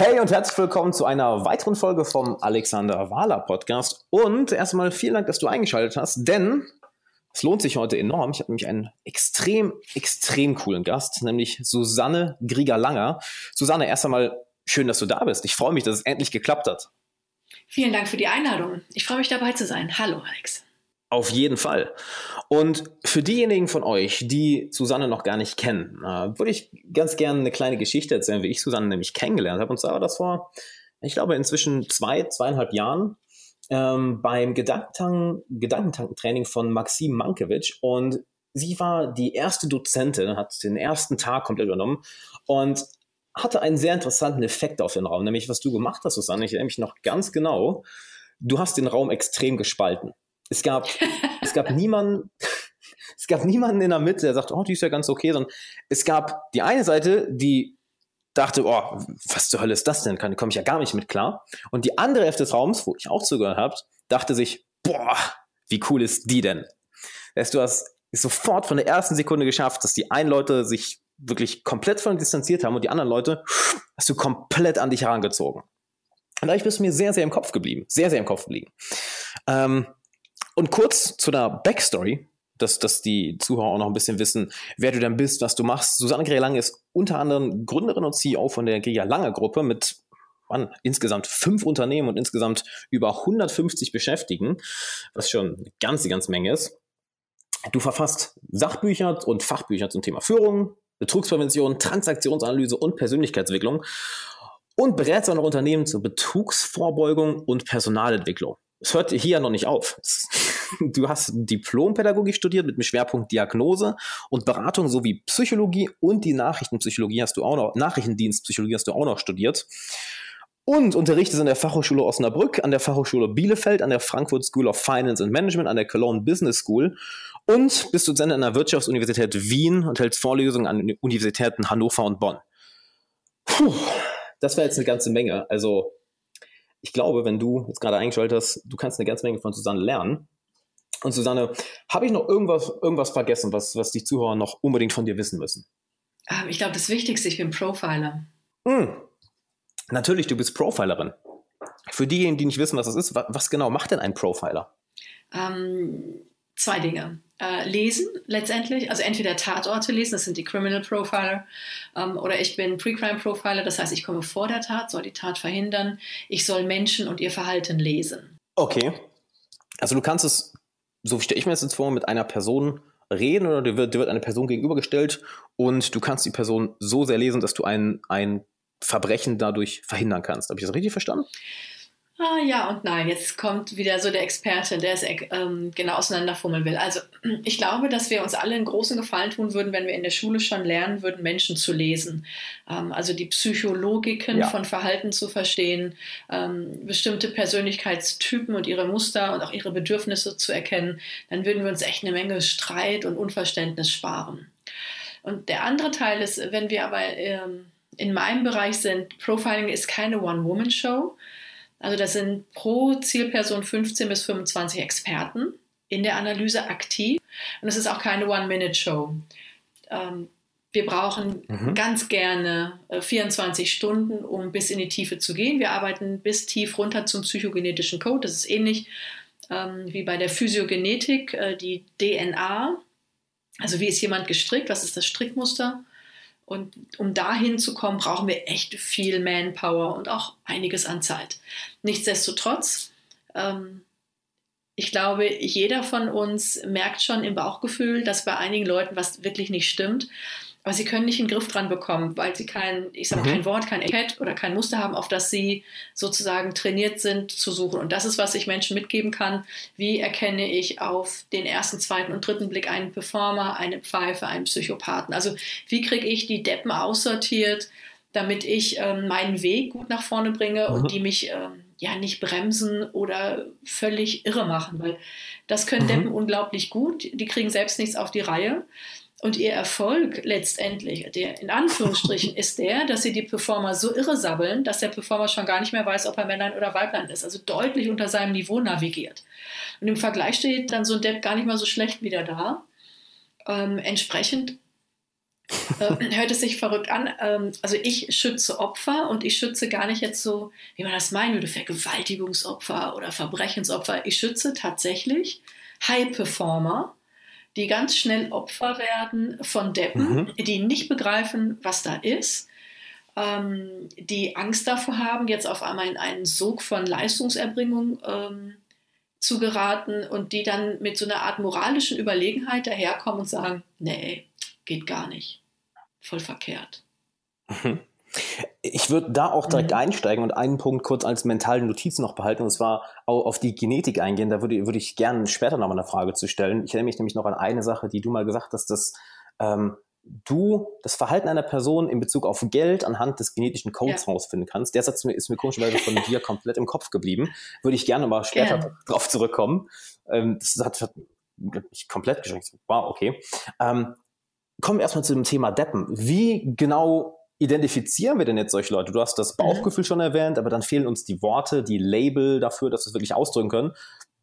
Hey und herzlich willkommen zu einer weiteren Folge vom Alexander Wahler Podcast. Und erstmal vielen Dank, dass du eingeschaltet hast, denn es lohnt sich heute enorm. Ich habe nämlich einen extrem, extrem coolen Gast, nämlich Susanne Grieger-Langer. Susanne, erst einmal schön, dass du da bist. Ich freue mich, dass es endlich geklappt hat. Vielen Dank für die Einladung. Ich freue mich dabei zu sein. Hallo, Alex. Auf jeden Fall. Und für diejenigen von euch, die Susanne noch gar nicht kennen, äh, würde ich ganz gerne eine kleine Geschichte erzählen, wie ich Susanne nämlich kennengelernt habe. Und zwar war das vor, ich glaube, inzwischen zwei, zweieinhalb Jahren ähm, beim Gedankentank, Gedankentankentraining von Maxim Mankiewicz. Und sie war die erste Dozentin, hat den ersten Tag komplett übernommen und hatte einen sehr interessanten Effekt auf den Raum, nämlich was du gemacht hast, Susanne. Ich erinnere mich noch ganz genau. Du hast den Raum extrem gespalten. Es gab, es gab niemanden, es gab niemanden in der Mitte, der sagt, oh, die ist ja ganz okay, sondern es gab die eine Seite, die dachte, oh, was zur Hölle ist das denn? Kann, komme ich ja gar nicht mit klar. Und die andere Hälfte des Raums, wo ich auch zugehört habe, dachte sich, boah, wie cool ist die denn? Weißt du, hast sofort von der ersten Sekunde geschafft, dass die einen Leute sich wirklich komplett von distanziert haben und die anderen Leute hast du komplett an dich herangezogen. Und dadurch bist du mir sehr, sehr im Kopf geblieben. Sehr, sehr im Kopf geblieben. Ähm, und kurz zu der Backstory, dass, dass die Zuhörer auch noch ein bisschen wissen, wer du denn bist, was du machst. Susanne Greer Lange ist unter anderem Gründerin und CEO von der Greer Lange Gruppe mit man, insgesamt fünf Unternehmen und insgesamt über 150 Beschäftigten, was schon eine ganze, ganze Menge ist. Du verfasst Sachbücher und Fachbücher zum Thema Führung, Betrugsprävention, Transaktionsanalyse und Persönlichkeitsentwicklung und berätst auch noch Unternehmen zur Betrugsvorbeugung und Personalentwicklung es hört hier ja noch nicht auf. Du hast Diplompädagogik studiert mit dem Schwerpunkt Diagnose und Beratung sowie Psychologie und die Nachrichtenpsychologie hast du auch noch, Nachrichtendienstpsychologie hast du auch noch studiert. Und unterrichtest an der Fachhochschule Osnabrück, an der Fachhochschule Bielefeld, an der Frankfurt School of Finance and Management, an der Cologne Business School und bist Dozent an der Wirtschaftsuniversität Wien und hältst Vorlesungen an den Universitäten Hannover und Bonn. Puh, das war jetzt eine ganze Menge. Also ich glaube, wenn du jetzt gerade eingeschaltet hast, du kannst eine ganze Menge von Susanne lernen. Und Susanne, habe ich noch irgendwas, irgendwas vergessen, was, was die Zuhörer noch unbedingt von dir wissen müssen? Ähm, ich glaube, das Wichtigste, ich bin Profiler. Hm. Natürlich, du bist Profilerin. Für diejenigen, die nicht wissen, was das ist, was, was genau macht denn ein Profiler? Ähm, zwei Dinge. Äh, lesen letztendlich, also entweder Tatorte lesen, das sind die Criminal Profiler, ähm, oder ich bin Pre-Crime Profiler, das heißt, ich komme vor der Tat, soll die Tat verhindern, ich soll Menschen und ihr Verhalten lesen. Okay. Also du kannst es, so stelle ich mir das jetzt vor, mit einer Person reden oder dir wird, dir wird eine Person gegenübergestellt und du kannst die Person so sehr lesen, dass du ein, ein Verbrechen dadurch verhindern kannst. Habe ich das richtig verstanden? Ah, ja und nein. Jetzt kommt wieder so der Experte, der es ähm, genau auseinanderfummeln will. Also ich glaube, dass wir uns alle einen großen Gefallen tun würden, wenn wir in der Schule schon lernen würden, Menschen zu lesen. Ähm, also die Psychologiken ja. von Verhalten zu verstehen, ähm, bestimmte Persönlichkeitstypen und ihre Muster und auch ihre Bedürfnisse zu erkennen. Dann würden wir uns echt eine Menge Streit und Unverständnis sparen. Und der andere Teil ist, wenn wir aber ähm, in meinem Bereich sind, Profiling ist keine One-Woman-Show also das sind pro Zielperson 15 bis 25 Experten in der Analyse aktiv. Und es ist auch keine One-Minute-Show. Ähm, wir brauchen mhm. ganz gerne äh, 24 Stunden, um bis in die Tiefe zu gehen. Wir arbeiten bis tief runter zum psychogenetischen Code. Das ist ähnlich ähm, wie bei der Physiogenetik, äh, die DNA. Also wie ist jemand gestrickt? Was ist das Strickmuster? Und um dahin zu kommen, brauchen wir echt viel Manpower und auch einiges an Zeit. Nichtsdestotrotz, ähm, ich glaube, jeder von uns merkt schon im Bauchgefühl, dass bei einigen Leuten was wirklich nicht stimmt aber sie können nicht einen Griff dran bekommen, weil sie kein, ich sage mhm. kein Wort, kein Etikett oder kein Muster haben, auf das sie sozusagen trainiert sind zu suchen. Und das ist, was ich Menschen mitgeben kann. Wie erkenne ich auf den ersten, zweiten und dritten Blick einen Performer, eine Pfeife, einen Psychopathen? Also wie kriege ich die Deppen aussortiert, damit ich ähm, meinen Weg gut nach vorne bringe mhm. und die mich ähm, ja nicht bremsen oder völlig irre machen, weil das können mhm. Deppen unglaublich gut. Die kriegen selbst nichts auf die Reihe. Und ihr Erfolg letztendlich, der in Anführungsstrichen, ist der, dass sie die Performer so irre sabbeln, dass der Performer schon gar nicht mehr weiß, ob er Männlein oder Weiblein ist. Also deutlich unter seinem Niveau navigiert. Und im Vergleich steht dann so ein Depp gar nicht mal so schlecht wieder da. Ähm, entsprechend äh, hört es sich verrückt an. Ähm, also ich schütze Opfer und ich schütze gar nicht jetzt so, wie man das meinen würde, Vergewaltigungsopfer oder Verbrechensopfer. Ich schütze tatsächlich High-Performer, die ganz schnell Opfer werden von Deppen, mhm. die nicht begreifen, was da ist, ähm, die Angst davor haben, jetzt auf einmal in einen Sog von Leistungserbringung ähm, zu geraten und die dann mit so einer Art moralischen Überlegenheit daherkommen und sagen, nee, geht gar nicht. Voll verkehrt. Mhm. Ich würde da auch direkt mhm. einsteigen und einen Punkt kurz als mentale Notiz noch behalten, und zwar auch auf die Genetik eingehen. Da würde, würde ich gerne später nochmal eine Frage zu stellen. Ich erinnere mich nämlich noch an eine Sache, die du mal gesagt hast, dass ähm, du das Verhalten einer Person in Bezug auf Geld anhand des genetischen Codes ja. rausfinden kannst. Der Satz ist mir komischerweise von dir komplett im Kopf geblieben. Würde ich gerne mal später gerne. drauf zurückkommen. Ähm, das hat, hat mich komplett geschenkt. Wow, okay. Ähm, kommen wir erstmal zu dem Thema Deppen. Wie genau identifizieren wir denn jetzt solche Leute? Du hast das mhm. Bauchgefühl mhm. schon erwähnt, aber dann fehlen uns die Worte, die Label dafür, dass wir es wirklich ausdrücken können.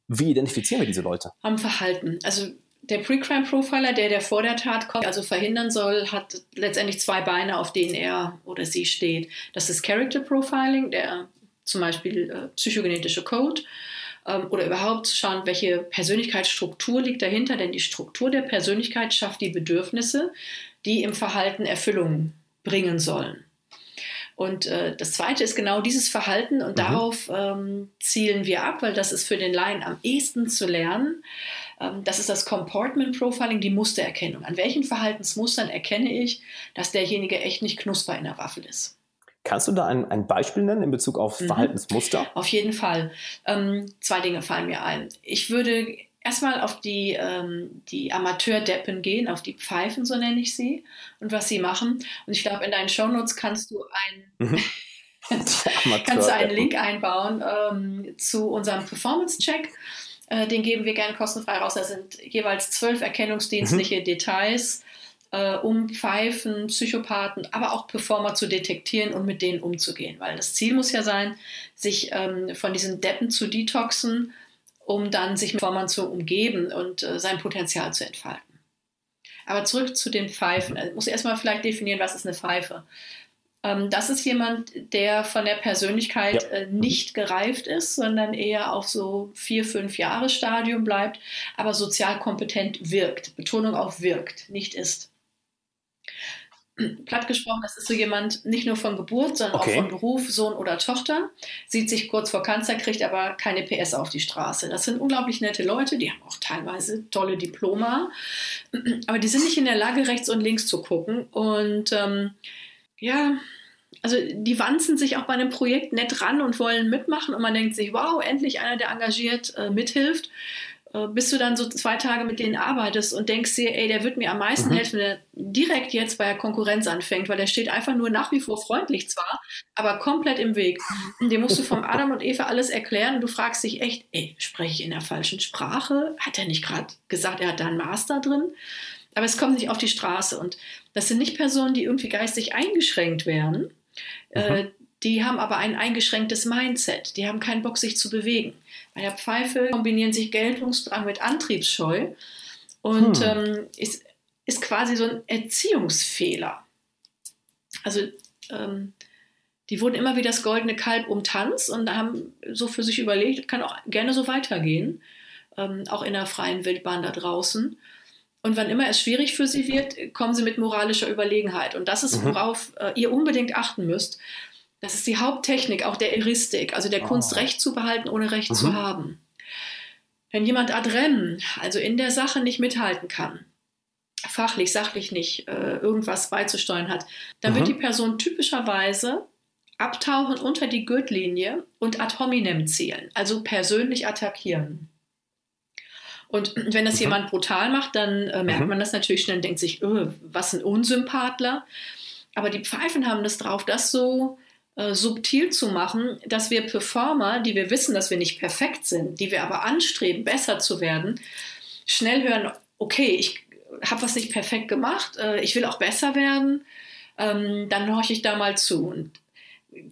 Wie identifizieren wir diese Leute? Am Verhalten. Also der Pre-Crime-Profiler, der, der vor der Tat kommt, also verhindern soll, hat letztendlich zwei Beine, auf denen er oder sie steht. Das ist Character Profiling, der zum Beispiel äh, psychogenetische Code ähm, oder überhaupt schauen, welche Persönlichkeitsstruktur liegt dahinter, denn die Struktur der Persönlichkeit schafft die Bedürfnisse, die im Verhalten Erfüllung bringen sollen. Und äh, das Zweite ist genau dieses Verhalten und mhm. darauf ähm, zielen wir ab, weil das ist für den Laien am ehesten zu lernen. Ähm, das ist das Comportment Profiling, die Mustererkennung. An welchen Verhaltensmustern erkenne ich, dass derjenige echt nicht knusper in der Waffel ist? Kannst du da ein, ein Beispiel nennen in Bezug auf mhm. Verhaltensmuster? Auf jeden Fall. Ähm, zwei Dinge fallen mir ein. Ich würde erstmal auf die, ähm, die Amateurdeppen gehen, auf die Pfeifen, so nenne ich sie, und was sie machen. Und ich glaube, in deinen Shownotes kannst du ein. Mhm. kannst du einen Link einbauen ähm, zu unserem Performance-Check. Äh, den geben wir gerne kostenfrei raus. Da sind jeweils zwölf erkennungsdienstliche mhm. Details, äh, um Pfeifen, Psychopathen, aber auch Performer zu detektieren und mit denen umzugehen. Weil das Ziel muss ja sein, sich ähm, von diesen Deppen zu detoxen, um dann sich mit Performern zu umgeben und äh, sein Potenzial zu entfalten. Aber zurück zu den Pfeifen. Ich muss erstmal vielleicht definieren, was ist eine Pfeife. Ähm, das ist jemand, der von der Persönlichkeit ja. äh, nicht gereift ist, sondern eher auf so vier, fünf Jahre Stadium bleibt, aber sozial kompetent wirkt. Betonung auf wirkt, nicht ist. Platt gesprochen, das ist so jemand nicht nur von Geburt, sondern okay. auch von Beruf, Sohn oder Tochter, sieht sich kurz vor Kanzler, kriegt aber keine PS auf die Straße. Das sind unglaublich nette Leute, die haben auch teilweise tolle Diploma, aber die sind nicht in der Lage, rechts und links zu gucken und ähm, ja, also die wanzen sich auch bei einem Projekt nett ran und wollen mitmachen und man denkt sich, wow, endlich einer, der engagiert äh, mithilft. Äh, bis du dann so zwei Tage mit denen arbeitest und denkst dir, ey, der wird mir am meisten mhm. helfen, wenn er direkt jetzt bei der Konkurrenz anfängt, weil der steht einfach nur nach wie vor freundlich zwar, aber komplett im Weg. Dem musst du vom Adam und Eva alles erklären und du fragst dich echt, ey, spreche ich in der falschen Sprache? Hat er nicht gerade gesagt, er hat da einen Master drin? Aber es kommt nicht auf die Straße und das sind nicht Personen, die irgendwie geistig eingeschränkt wären. Äh, mhm. Die haben aber ein eingeschränktes Mindset. Die haben keinen Bock, sich zu bewegen. Bei der Pfeife kombinieren sich Geltungsdrang mit Antriebsscheu und hm. ähm, ist, ist quasi so ein Erziehungsfehler. Also ähm, die wurden immer wie das goldene Kalb umtanzt und haben so für sich überlegt, kann auch gerne so weitergehen, ähm, auch in der freien Wildbahn da draußen. Und wann immer es schwierig für sie wird, kommen sie mit moralischer Überlegenheit. Und das ist, mhm. worauf äh, ihr unbedingt achten müsst. Das ist die Haupttechnik auch der Eristik, also der oh. Kunst, Recht zu behalten, ohne Recht mhm. zu haben. Wenn jemand ad rem, also in der Sache nicht mithalten kann, fachlich, sachlich nicht äh, irgendwas beizusteuern hat, dann mhm. wird die Person typischerweise abtauchen unter die Gürtellinie und ad hominem zielen, also persönlich attackieren. Und wenn das mhm. jemand brutal macht, dann äh, merkt mhm. man das natürlich schnell und denkt sich, öh, was ein Unsympathler. Aber die Pfeifen haben das drauf, das so äh, subtil zu machen, dass wir Performer, die wir wissen, dass wir nicht perfekt sind, die wir aber anstreben, besser zu werden, schnell hören, okay, ich habe was nicht perfekt gemacht, äh, ich will auch besser werden, ähm, dann horche ich da mal zu. Und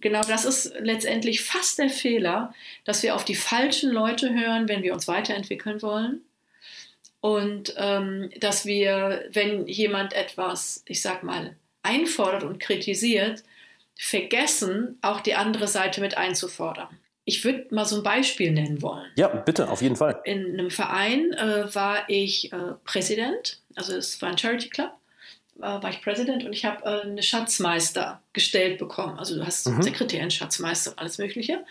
genau das ist letztendlich fast der Fehler, dass wir auf die falschen Leute hören, wenn wir uns weiterentwickeln wollen und ähm, dass wir, wenn jemand etwas, ich sag mal, einfordert und kritisiert, vergessen, auch die andere Seite mit einzufordern. Ich würde mal so ein Beispiel nennen wollen. Ja, bitte, auf jeden Fall. In einem Verein äh, war ich äh, Präsident, also es war ein Charity Club äh, war ich Präsident und ich habe äh, eine Schatzmeister gestellt bekommen. Also du hast mhm. Sekretärin, Schatzmeister, alles Mögliche.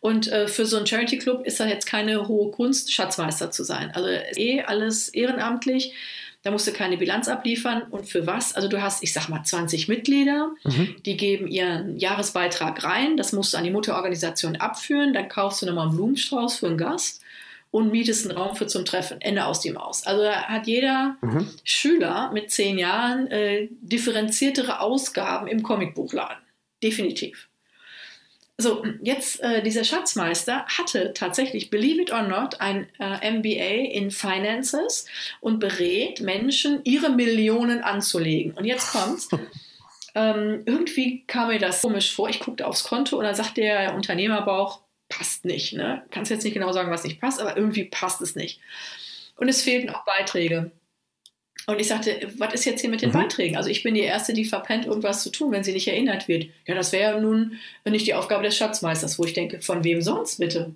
Und äh, für so einen Charity Club ist das jetzt keine hohe Kunst, Schatzmeister zu sein. Also eh alles ehrenamtlich. Da musst du keine Bilanz abliefern. Und für was? Also du hast, ich sag mal, 20 Mitglieder, mhm. die geben ihren Jahresbeitrag rein. Das musst du an die Mutterorganisation abführen. Dann kaufst du nochmal einen Blumenstrauß für einen Gast und mietest einen Raum für zum Treffen. Ende aus die Maus. Also da hat jeder mhm. Schüler mit zehn Jahren äh, differenziertere Ausgaben im Comicbuchladen. Definitiv. So, jetzt äh, dieser Schatzmeister hatte tatsächlich, believe it or not, ein äh, MBA in Finances und berät Menschen, ihre Millionen anzulegen. Und jetzt kommt's. ähm, irgendwie kam mir das komisch vor. Ich guckte aufs Konto und dann sagt der Unternehmerbauch, passt nicht. Ne? Kannst jetzt nicht genau sagen, was nicht passt, aber irgendwie passt es nicht. Und es fehlten auch Beiträge. Und ich sagte, was ist jetzt hier mit den mhm. Beiträgen? Also ich bin die Erste, die verpennt, irgendwas zu tun, wenn sie nicht erinnert wird. Ja, das wäre ja nun nicht die Aufgabe des Schatzmeisters, wo ich denke, von wem sonst bitte?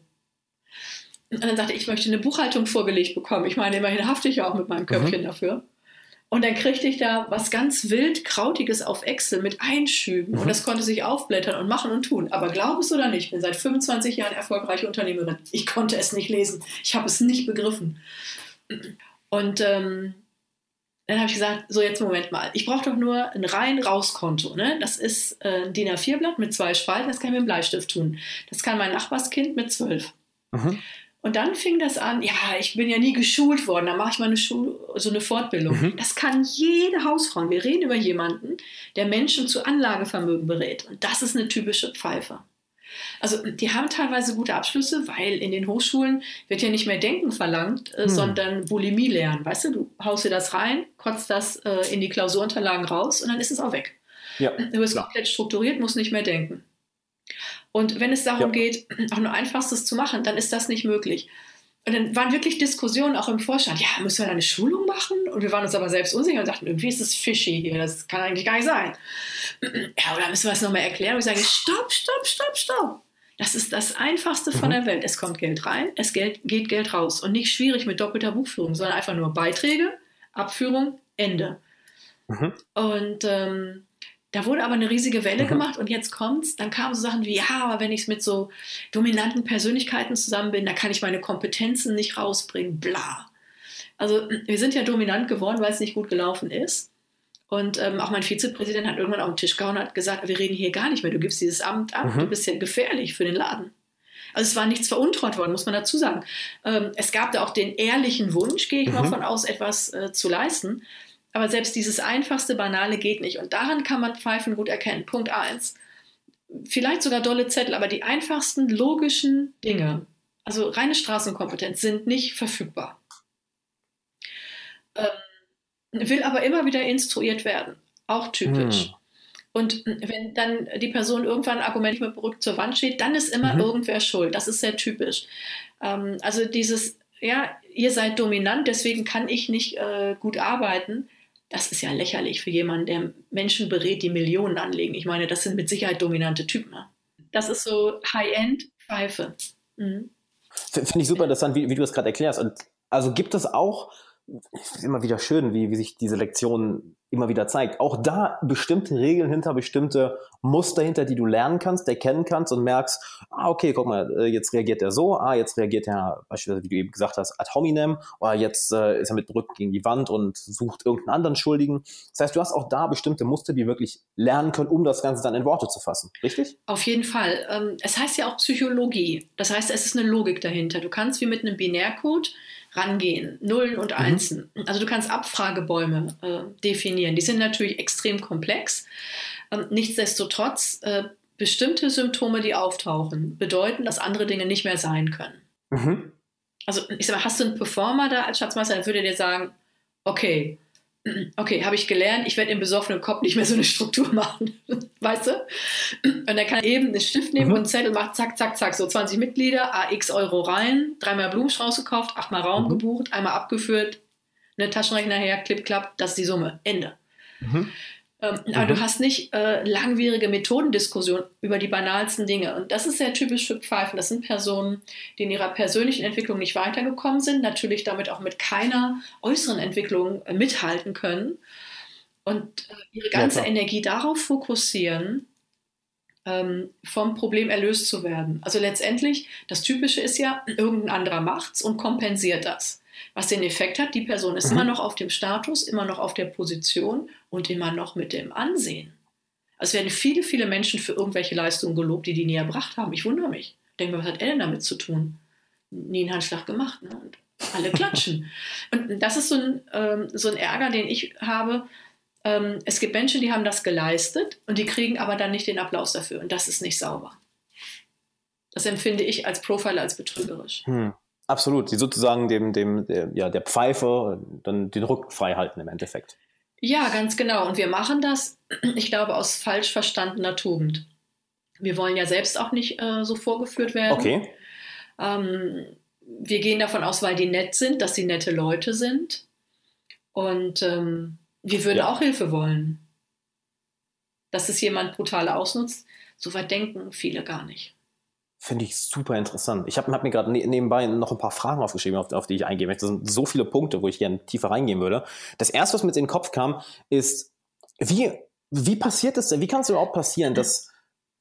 Und dann sagte ich, ich möchte eine Buchhaltung vorgelegt bekommen. Ich meine, immerhin hafte ich ja auch mit meinem Köpfchen mhm. dafür. Und dann kriegte ich da was ganz wild Krautiges auf Excel mit Einschüben. Mhm. Und das konnte sich aufblättern und machen und tun. Aber glaub es oder nicht, ich bin seit 25 Jahren erfolgreiche Unternehmerin. Ich konnte es nicht lesen. Ich habe es nicht begriffen. Und ähm, dann habe ich gesagt, so jetzt Moment mal, ich brauche doch nur ein rein-raus-Konto. Ne? Das ist äh, ein DIN A4-Blatt mit zwei Spalten, das kann ich mit dem Bleistift tun. Das kann mein Nachbarskind mit zwölf. Mhm. Und dann fing das an, ja, ich bin ja nie geschult worden, da mache ich mal eine Schul so eine Fortbildung. Mhm. Das kann jede Hausfrau. Wir reden über jemanden, der Menschen zu Anlagevermögen berät. Und das ist eine typische Pfeife. Also die haben teilweise gute Abschlüsse, weil in den Hochschulen wird ja nicht mehr Denken verlangt, äh, mhm. sondern Bulimie lernen. Weißt du, du haust dir das rein, kotzt das äh, in die Klausurunterlagen raus und dann ist es auch weg. Ja, du bist klar. komplett strukturiert, musst nicht mehr denken. Und wenn es darum ja. geht, auch nur Einfachstes zu machen, dann ist das nicht möglich. Und dann waren wirklich Diskussionen auch im Vorstand. Ja, müssen wir da eine Schulung machen? Und wir waren uns aber selbst unsicher und dachten, irgendwie ist es fishy hier. Das kann eigentlich gar nicht sein. Ja, oder müssen wir es nochmal erklären? Und ich sage, stopp, stopp, stopp, stopp. Das ist das Einfachste von mhm. der Welt. Es kommt Geld rein, es geht Geld raus. Und nicht schwierig mit doppelter Buchführung, sondern einfach nur Beiträge, Abführung, Ende. Mhm. Und ähm, da wurde aber eine riesige Welle mhm. gemacht und jetzt kommt's. Dann kamen so Sachen wie, ja, aber wenn ich mit so dominanten Persönlichkeiten zusammen bin, da kann ich meine Kompetenzen nicht rausbringen, bla. Also wir sind ja dominant geworden, weil es nicht gut gelaufen ist. Und ähm, auch mein Vizepräsident hat irgendwann auf den Tisch gehauen und hat gesagt, wir reden hier gar nicht mehr, du gibst dieses Amt ab, mhm. du bist ja gefährlich für den Laden. Also es war nichts veruntreut worden, muss man dazu sagen. Ähm, es gab da auch den ehrlichen Wunsch, gehe ich mhm. mal von aus, etwas äh, zu leisten. Aber selbst dieses einfachste, banale geht nicht. Und daran kann man Pfeifen gut erkennen. Punkt 1. Vielleicht sogar dolle Zettel, aber die einfachsten logischen Dinge, also reine Straßenkompetenz, sind nicht verfügbar. Ähm, will aber immer wieder instruiert werden. Auch typisch. Hm. Und wenn dann die Person irgendwann ein Argument mit Brück zur Wand steht, dann ist immer mhm. irgendwer schuld. Das ist sehr typisch. Ähm, also dieses, ja, ihr seid dominant, deswegen kann ich nicht äh, gut arbeiten. Das ist ja lächerlich für jemanden, der Menschen berät, die Millionen anlegen. Ich meine, das sind mit Sicherheit dominante Typen. Ne? Das ist so High-End-Pfeife. Mhm. Finde ich super interessant, wie, wie du es gerade erklärst. Und also gibt es auch, ist immer wieder schön, wie, wie sich diese Lektionen immer wieder zeigt. Auch da bestimmte Regeln hinter, bestimmte Muster hinter, die du lernen kannst, erkennen kannst und merkst, ah, okay, guck mal, äh, jetzt reagiert er so, ah, jetzt reagiert er beispielsweise, wie du eben gesagt hast, ad hominem, oder jetzt äh, ist er mit Rücken gegen die Wand und sucht irgendeinen anderen Schuldigen. Das heißt, du hast auch da bestimmte Muster, die wirklich lernen können, um das Ganze dann in Worte zu fassen, richtig? Auf jeden Fall. Ähm, es heißt ja auch Psychologie. Das heißt, es ist eine Logik dahinter. Du kannst wie mit einem Binärcode rangehen, Nullen und mhm. Einsen. Mhm. Also du kannst Abfragebäume äh, definieren. Die sind natürlich extrem komplex. Ähm, nichtsdestotrotz, äh, bestimmte Symptome, die auftauchen, bedeuten, dass andere Dinge nicht mehr sein können. Mhm. Also ich sag mal, hast du einen Performer da als Schatzmeister, dann würde er dir sagen, okay, okay, habe ich gelernt, ich werde im besoffenen Kopf nicht mehr so eine Struktur machen. weißt du? Und er kann eben einen Stift nehmen mhm. und einen Zettel macht, zack, zack, zack, so 20 Mitglieder, AX Euro rein, dreimal Blumenstrauß gekauft, achtmal Raum mhm. gebucht, einmal abgeführt, eine Taschenrechner her, klipp, klapp, das ist die Summe, Ende. Mhm. Ähm, aber du mhm. hast nicht äh, langwierige Methodendiskussionen über die banalsten Dinge. Und das ist sehr typisch für Pfeifen. Das sind Personen, die in ihrer persönlichen Entwicklung nicht weitergekommen sind, natürlich damit auch mit keiner äußeren Entwicklung äh, mithalten können und äh, ihre ganze ja, Energie darauf fokussieren, ähm, vom Problem erlöst zu werden. Also letztendlich, das Typische ist ja, irgendein anderer macht's und kompensiert das. Was den Effekt hat, die Person ist mhm. immer noch auf dem Status, immer noch auf der Position und immer noch mit dem Ansehen. Es werden viele, viele Menschen für irgendwelche Leistungen gelobt, die die nie erbracht haben. Ich wundere mich. Ich denke mir, was hat er denn damit zu tun? Nie einen Handschlag gemacht. Ne? Und alle klatschen. und das ist so ein, ähm, so ein Ärger, den ich habe. Ähm, es gibt Menschen, die haben das geleistet und die kriegen aber dann nicht den Applaus dafür. Und das ist nicht sauber. Das empfinde ich als Profiler als betrügerisch. Hm. Absolut, die sozusagen dem, dem der, ja, der Pfeife dann den Rücken frei halten im Endeffekt. Ja, ganz genau. Und wir machen das, ich glaube, aus falsch verstandener Tugend. Wir wollen ja selbst auch nicht äh, so vorgeführt werden. Okay. Ähm, wir gehen davon aus, weil die nett sind, dass sie nette Leute sind. Und ähm, wir würden ja. auch Hilfe wollen. Dass es jemand brutal ausnutzt, so weit denken viele gar nicht. Finde ich super interessant. Ich habe hab mir gerade ne nebenbei noch ein paar Fragen aufgeschrieben, auf, auf, die ich eingehen möchte. Das sind so viele Punkte, wo ich gerne tiefer reingehen würde. Das erste, was mir in den Kopf kam, ist, wie, wie passiert es denn? Wie kann es überhaupt passieren, dass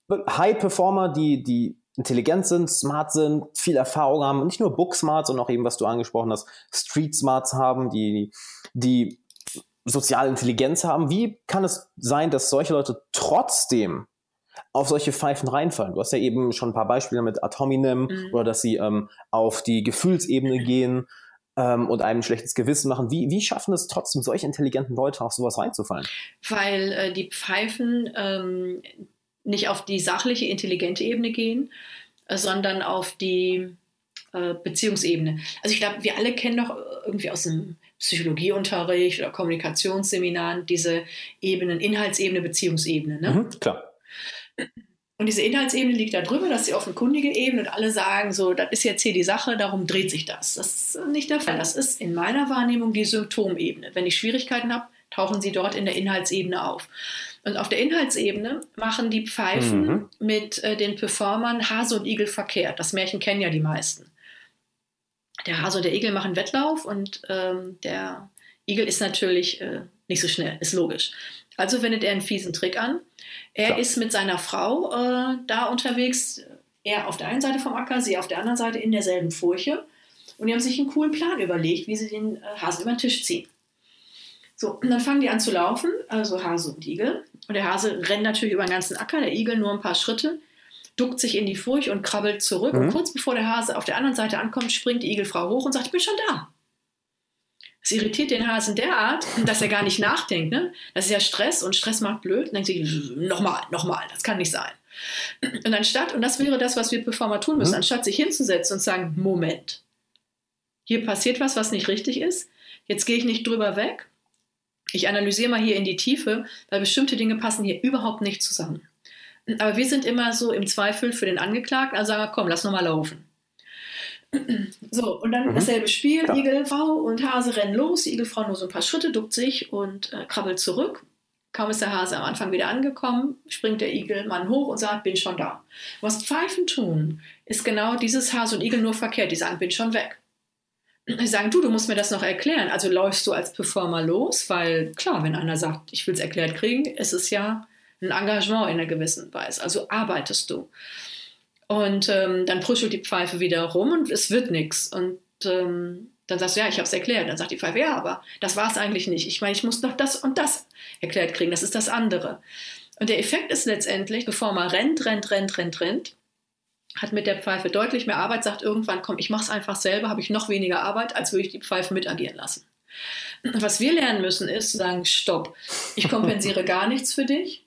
High-Performer, die, die intelligent sind, smart sind, viel Erfahrung haben, und nicht nur Book-Smart, sondern auch eben, was du angesprochen hast, Street-Smarts haben, die, die soziale Intelligenz haben. Wie kann es sein, dass solche Leute trotzdem auf solche Pfeifen reinfallen. Du hast ja eben schon ein paar Beispiele mit Atominem mhm. oder dass sie ähm, auf die Gefühlsebene gehen ähm, und einem ein schlechtes Gewissen machen. Wie, wie schaffen es trotzdem solche intelligenten Leute auf sowas reinzufallen? Weil äh, die Pfeifen ähm, nicht auf die sachliche, intelligente Ebene gehen, äh, sondern auf die äh, Beziehungsebene. Also ich glaube, wir alle kennen doch irgendwie aus dem Psychologieunterricht oder Kommunikationsseminaren diese Ebenen, Inhaltsebene, Beziehungsebene. Ne? Mhm, klar. Und diese Inhaltsebene liegt da drüber, das ist die offenkundige Ebene und alle sagen so, das ist jetzt hier die Sache, darum dreht sich das. Das ist nicht der Fall. Das ist in meiner Wahrnehmung die Symptomebene. Wenn ich Schwierigkeiten habe, tauchen sie dort in der Inhaltsebene auf. Und auf der Inhaltsebene machen die Pfeifen mhm. mit äh, den Performern Hase und Igel verkehrt. Das Märchen kennen ja die meisten. Der Hase und der Igel machen Wettlauf und ähm, der Igel ist natürlich äh, nicht so schnell, ist logisch. Also wendet er einen fiesen Trick an er Klar. ist mit seiner Frau äh, da unterwegs, er auf der einen Seite vom Acker, sie auf der anderen Seite in derselben Furche. Und die haben sich einen coolen Plan überlegt, wie sie den äh, Hasen über den Tisch ziehen. So, und dann fangen die an zu laufen, also Hase und Igel. Und der Hase rennt natürlich über den ganzen Acker, der Igel nur ein paar Schritte, duckt sich in die Furche und krabbelt zurück. Mhm. Und kurz bevor der Hase auf der anderen Seite ankommt, springt die Igelfrau hoch und sagt, ich bin schon da. Es irritiert den Hasen derart, dass er gar nicht nachdenkt. Ne? Das ist ja Stress und Stress macht blöd. Und dann denkt sich, nochmal, nochmal, das kann nicht sein. Und anstatt, und das wäre das, was wir Performer tun müssen, mhm. anstatt sich hinzusetzen und zu sagen, Moment, hier passiert was, was nicht richtig ist, jetzt gehe ich nicht drüber weg, ich analysiere mal hier in die Tiefe, weil bestimmte Dinge passen hier überhaupt nicht zusammen. Aber wir sind immer so im Zweifel für den Angeklagten, also sagen wir, komm, lass nochmal laufen. So, und dann mhm. dasselbe Spiel. Ja. Igelfrau und Hase rennen los. Die Igelfrau nur so ein paar Schritte, duckt sich und äh, krabbelt zurück. Kaum ist der Hase am Anfang wieder angekommen, springt der Igelmann hoch und sagt, bin schon da. Was Pfeifen tun, ist genau dieses Hase und Igel nur verkehrt. Die sagen, bin schon weg. Die sagen, du, du musst mir das noch erklären. Also läufst du als Performer los, weil klar, wenn einer sagt, ich will es erklärt kriegen, ist es ja ein Engagement in einer gewissen Weise. Also arbeitest du. Und ähm, dann prüschelt die Pfeife wieder rum und es wird nichts. Und ähm, dann sagst du, ja, ich habe es erklärt. Dann sagt die Pfeife, ja, aber das war es eigentlich nicht. Ich meine, ich muss noch das und das erklärt kriegen. Das ist das andere. Und der Effekt ist letztendlich, bevor man rennt, rennt, rennt, rennt, rennt, hat mit der Pfeife deutlich mehr Arbeit, sagt irgendwann, komm, ich mache es einfach selber, habe ich noch weniger Arbeit, als würde ich die Pfeife mitagieren lassen. Und was wir lernen müssen, ist zu sagen, stopp, ich kompensiere gar nichts für dich.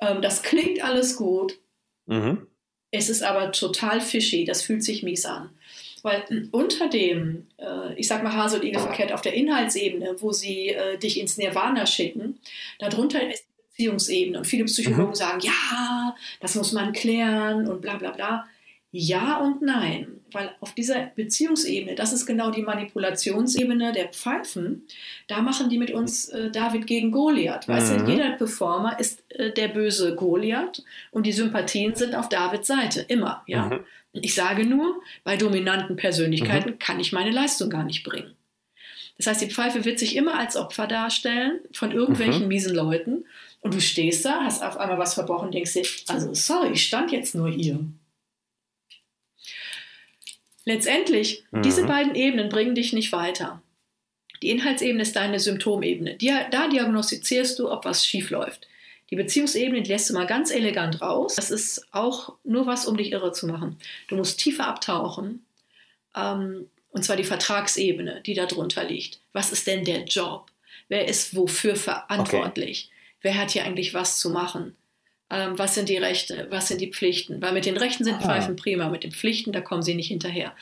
Ähm, das klingt alles gut. Mhm. Es ist aber total fishy, das fühlt sich mies an. Weil unter dem, äh, ich sag mal Hase und Igel verkehrt auf der Inhaltsebene, wo sie äh, dich ins Nirvana schicken, darunter ist die Beziehungsebene. Und viele Psychologen mhm. sagen, ja, das muss man klären und bla bla bla. Ja und nein, weil auf dieser Beziehungsebene, das ist genau die Manipulationsebene der Pfeifen, da machen die mit uns äh, David gegen Goliath. Weißt du, Mhm. jeder Performer ist äh, der böse Goliath und die Sympathien sind auf Davids Seite, immer. Ja? Mhm. Ich sage nur, bei dominanten Persönlichkeiten kann ich meine Leistung gar nicht bringen. Das heißt, die Pfeife wird sich immer als Opfer darstellen von irgendwelchen Mhm. miesen Leuten und du stehst da, hast auf einmal was verbrochen, denkst dir, also sorry, ich stand jetzt nur hier. Letztendlich, Mhm. diese beiden Ebenen bringen dich nicht weiter. Die Inhaltsebene ist deine Symptomebene. Da diagnostizierst du, ob was schief läuft. Die Beziehungsebene die lässt du mal ganz elegant raus. Das ist auch nur was, um dich irre zu machen. Du musst tiefer abtauchen. Ähm, und zwar die Vertragsebene, die darunter liegt. Was ist denn der Job? Wer ist wofür verantwortlich? Wer hat hier eigentlich was zu machen? Ähm, was sind die Rechte? Was sind die Pflichten? Weil mit den Rechten sind Ah. Pfeifen prima, mit den Pflichten, da kommen sie nicht hinterher.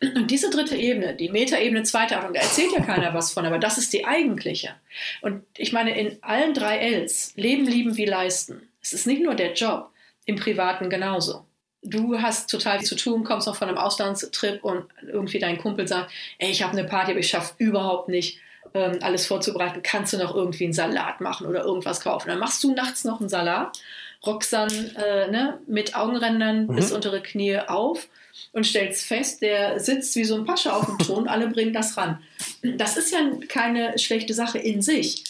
Und diese dritte Ebene, die Metaebene zweiter Achtung, da erzählt ja keiner was von, aber das ist die eigentliche. Und ich meine, in allen drei Ls, Leben, Lieben wie Leisten, es ist nicht nur der Job, im Privaten genauso. Du hast total viel zu tun, kommst noch von einem Auslandstrip und irgendwie dein Kumpel sagt, ey, ich habe eine Party, aber ich schaffe überhaupt nicht, ähm, alles vorzubereiten. Kannst du noch irgendwie einen Salat machen oder irgendwas kaufen? Dann machst du nachts noch einen Salat, dann äh, ne, mit Augenrändern Mhm. bis unter die Knie auf und stellst fest, der sitzt wie so ein Pascha auf dem Thron, alle bringen das ran. Das ist ja keine schlechte Sache in sich.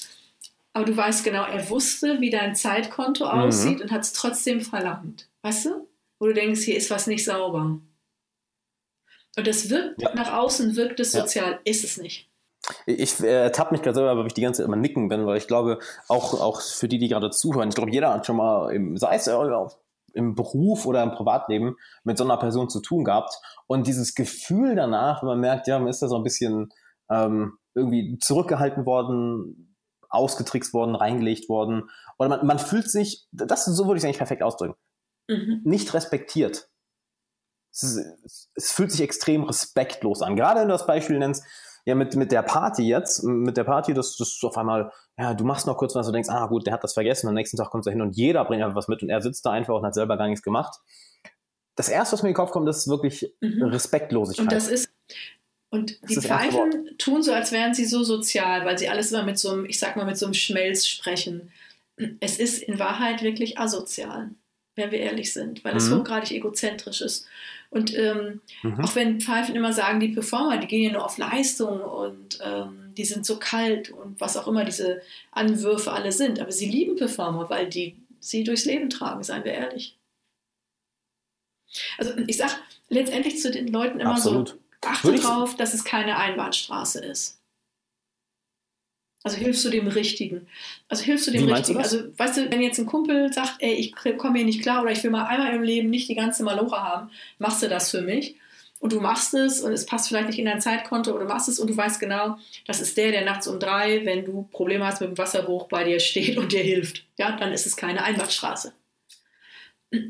Aber du weißt genau, er wusste, wie dein Zeitkonto Mhm. aussieht und hat es trotzdem verlangt. Weißt du? Wo du denkst, hier ist was nicht sauber. Und das wirkt Ja. nach außen, wirkt es Ja. sozial, ist es nicht. Ich äh, tapp mich gerade selber, weil ich die ganze Zeit immer nicken bin, weil ich glaube, auch, auch für die, die gerade zuhören, ich glaube, jeder hat schon mal, im, sei es äh, im Beruf oder im Privatleben, mit so einer Person zu tun gehabt. Und dieses Gefühl danach, wenn man merkt, ja, man ist da so ein bisschen ähm, irgendwie zurückgehalten worden, ausgetrickst worden, reingelegt worden. Oder man, man fühlt sich, das so würde ich es eigentlich perfekt ausdrücken, Mhm. nicht respektiert. Es, ist, es fühlt sich extrem respektlos an. Gerade wenn du das Beispiel nennst, ja, mit, mit der Party jetzt, mit der Party, dass das auf einmal, ja, du machst noch kurz was, du denkst, ah gut, der hat das vergessen, am nächsten Tag kommst du hin und jeder bringt einfach was mit und er sitzt da einfach und hat selber gar nichts gemacht. Das erste, was mir in den Kopf kommt, ist wirklich Mhm. Respektlosigkeit. Und das ist. Und Das die ist das Pfeifen tun so, als wären sie so sozial, weil sie alles immer mit so einem, ich sag mal, mit so einem Schmelz sprechen. Es ist in Wahrheit wirklich asozial, wenn wir ehrlich sind, weil es Mhm. hochgradig egozentrisch ist. Und ähm, mhm. auch wenn Pfeifen immer sagen, die Performer, die gehen ja nur auf Leistung und ähm, die sind so kalt und was auch immer diese Anwürfe alle sind. Aber sie lieben Performer, weil die sie durchs Leben tragen, seien wir ehrlich. Also ich sag letztendlich zu den Leuten immer Absolut. so, achte Würde drauf, dass es keine Einbahnstraße ist. Also hilfst du dem Richtigen. Also hilfst du dem Wie meinst du Richtigen. das? Also weißt du, wenn jetzt ein Kumpel sagt, ey, ich komme hier nicht klar oder ich will mal einmal im Leben nicht die ganze Maloche haben, machst du das für mich? Und du machst es und es passt vielleicht nicht in dein Zeitkonto oder du machst es und du weißt genau, das ist der, der nachts um drei, wenn du Probleme hast mit dem Wasserbruch, bei dir steht und dir hilft. Ja, dann ist es keine Einbahnstraße.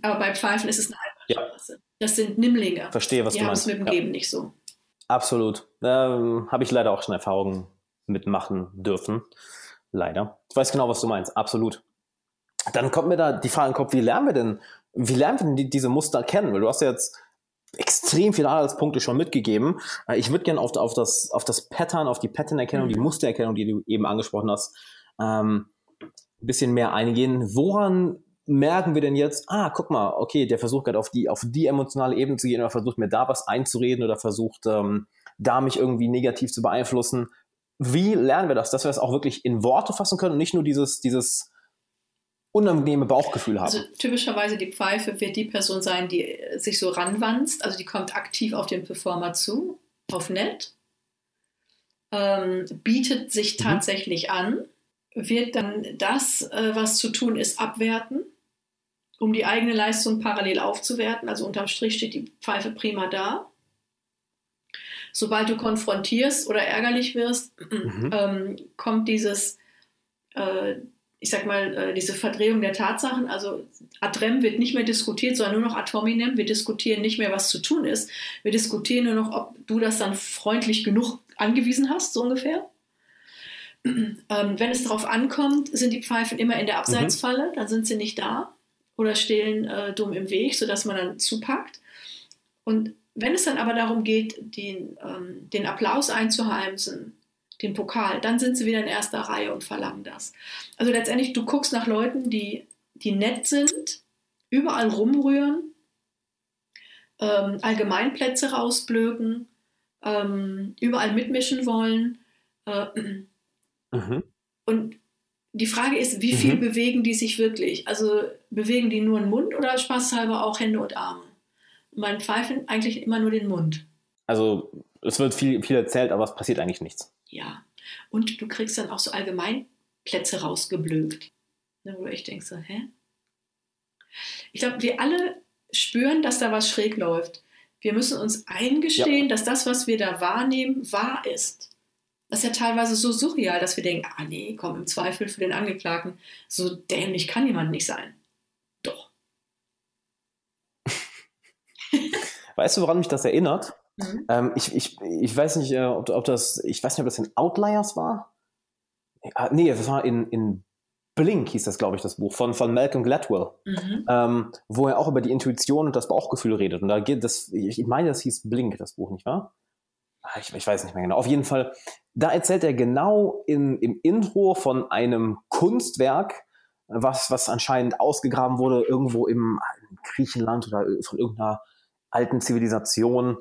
Aber bei Pfeifen ist es eine Einbahnstraße. Das sind Nimmlinge. Verstehe, was Die du haben es meinst. mit dem Ja. Leben nicht so. Absolut. Ähm, Habe ich leider auch schon Erfahrungen mitmachen dürfen. Leider. Ich weiß genau, was du meinst. Absolut. Dann kommt mir da die Frage in den Kopf, wie lernen wir denn, wie lernen wir denn die, diese Muster kennen? Weil du hast ja jetzt extrem viele Anhaltspunkte schon mitgegeben. Äh, Ich würde gerne auf, auf, das, auf das Pattern, auf die Pattern-Erkennung, Mhm. die Mustererkennung, die du eben angesprochen hast, ähm, ein bisschen mehr eingehen. Woran merken wir denn jetzt, ah, guck mal, okay, der versucht gerade auf die, auf die emotionale Ebene zu gehen oder versucht mir da was einzureden oder versucht, ähm, da mich irgendwie negativ zu beeinflussen. Wie lernen wir das, dass wir das auch wirklich in Worte fassen können und nicht nur dieses, dieses unangenehme Bauchgefühl haben? Also typischerweise die Pfeife wird die Person sein, die äh, sich so ranwanzt, also die kommt aktiv auf den Performer zu, auf nett, ähm, bietet sich Mhm. tatsächlich an, wird dann das, äh, was zu tun ist, abwerten, um die eigene Leistung parallel aufzuwerten. Also unterm Strich steht die Pfeife prima da. Sobald du konfrontierst oder ärgerlich wirst, Mhm. ähm, kommt dieses, äh, ich sag mal, äh, diese Verdrehung der Tatsachen. Also ad rem wird nicht mehr diskutiert, sondern nur noch ad hominem. Wir diskutieren nicht mehr, was zu tun ist. Wir diskutieren nur noch, ob du das dann freundlich genug angewiesen hast, so ungefähr. Ähm, wenn es darauf ankommt, sind die Pfeifen immer in der Abseitsfalle, dann sind sie nicht da oder stehen äh, dumm im Weg, sodass man dann zupackt. Und wenn es dann aber darum geht, den, ähm, den Applaus einzuheimsen, den Pokal, dann sind sie wieder in erster Reihe und verlangen das. Also letztendlich, du guckst nach Leuten, die, die nett sind, überall rumrühren, ähm, Allgemeinplätze rausblöken, ähm, überall mitmischen wollen. Äh, mhm. Und die Frage ist, wie viel mhm. bewegen die sich wirklich? Also bewegen die nur den Mund oder spaßhalber auch Hände und Arme? Man pfeifen eigentlich immer nur den Mund. Also es wird viel, viel erzählt, aber es passiert eigentlich nichts. Ja. Und du kriegst dann auch so Allgemeinplätze rausgeblökt. Ne, wo ich denke so, hä? Ich glaube, wir alle spüren, dass da was schräg läuft. Wir müssen uns eingestehen, ja. dass das, was wir da wahrnehmen, wahr ist. Das ist ja teilweise so surreal, dass wir denken, ah nee, komm, im Zweifel für den Angeklagten, so dämlich kann jemand nicht sein. Doch. Weißt du, woran mich das erinnert? Mhm. Ähm, ich, ich, ich weiß nicht, äh, ob, ob, das, ich weiß nicht, ob das in Outliers war. Ah, nee, das war in, in Blink hieß das, glaube ich, das Buch von, von Malcolm Gladwell, mhm. ähm, wo er auch über die Intuition und das Bauchgefühl redet. Und da geht das, ich meine, das hieß Blink, das Buch, nicht wahr? Ah, ich, ich weiß nicht mehr genau. Auf jeden Fall, da erzählt er genau in, im Intro von einem Kunstwerk, was, was anscheinend ausgegraben wurde, irgendwo im Griechenland oder von irgendeiner alten Zivilisation,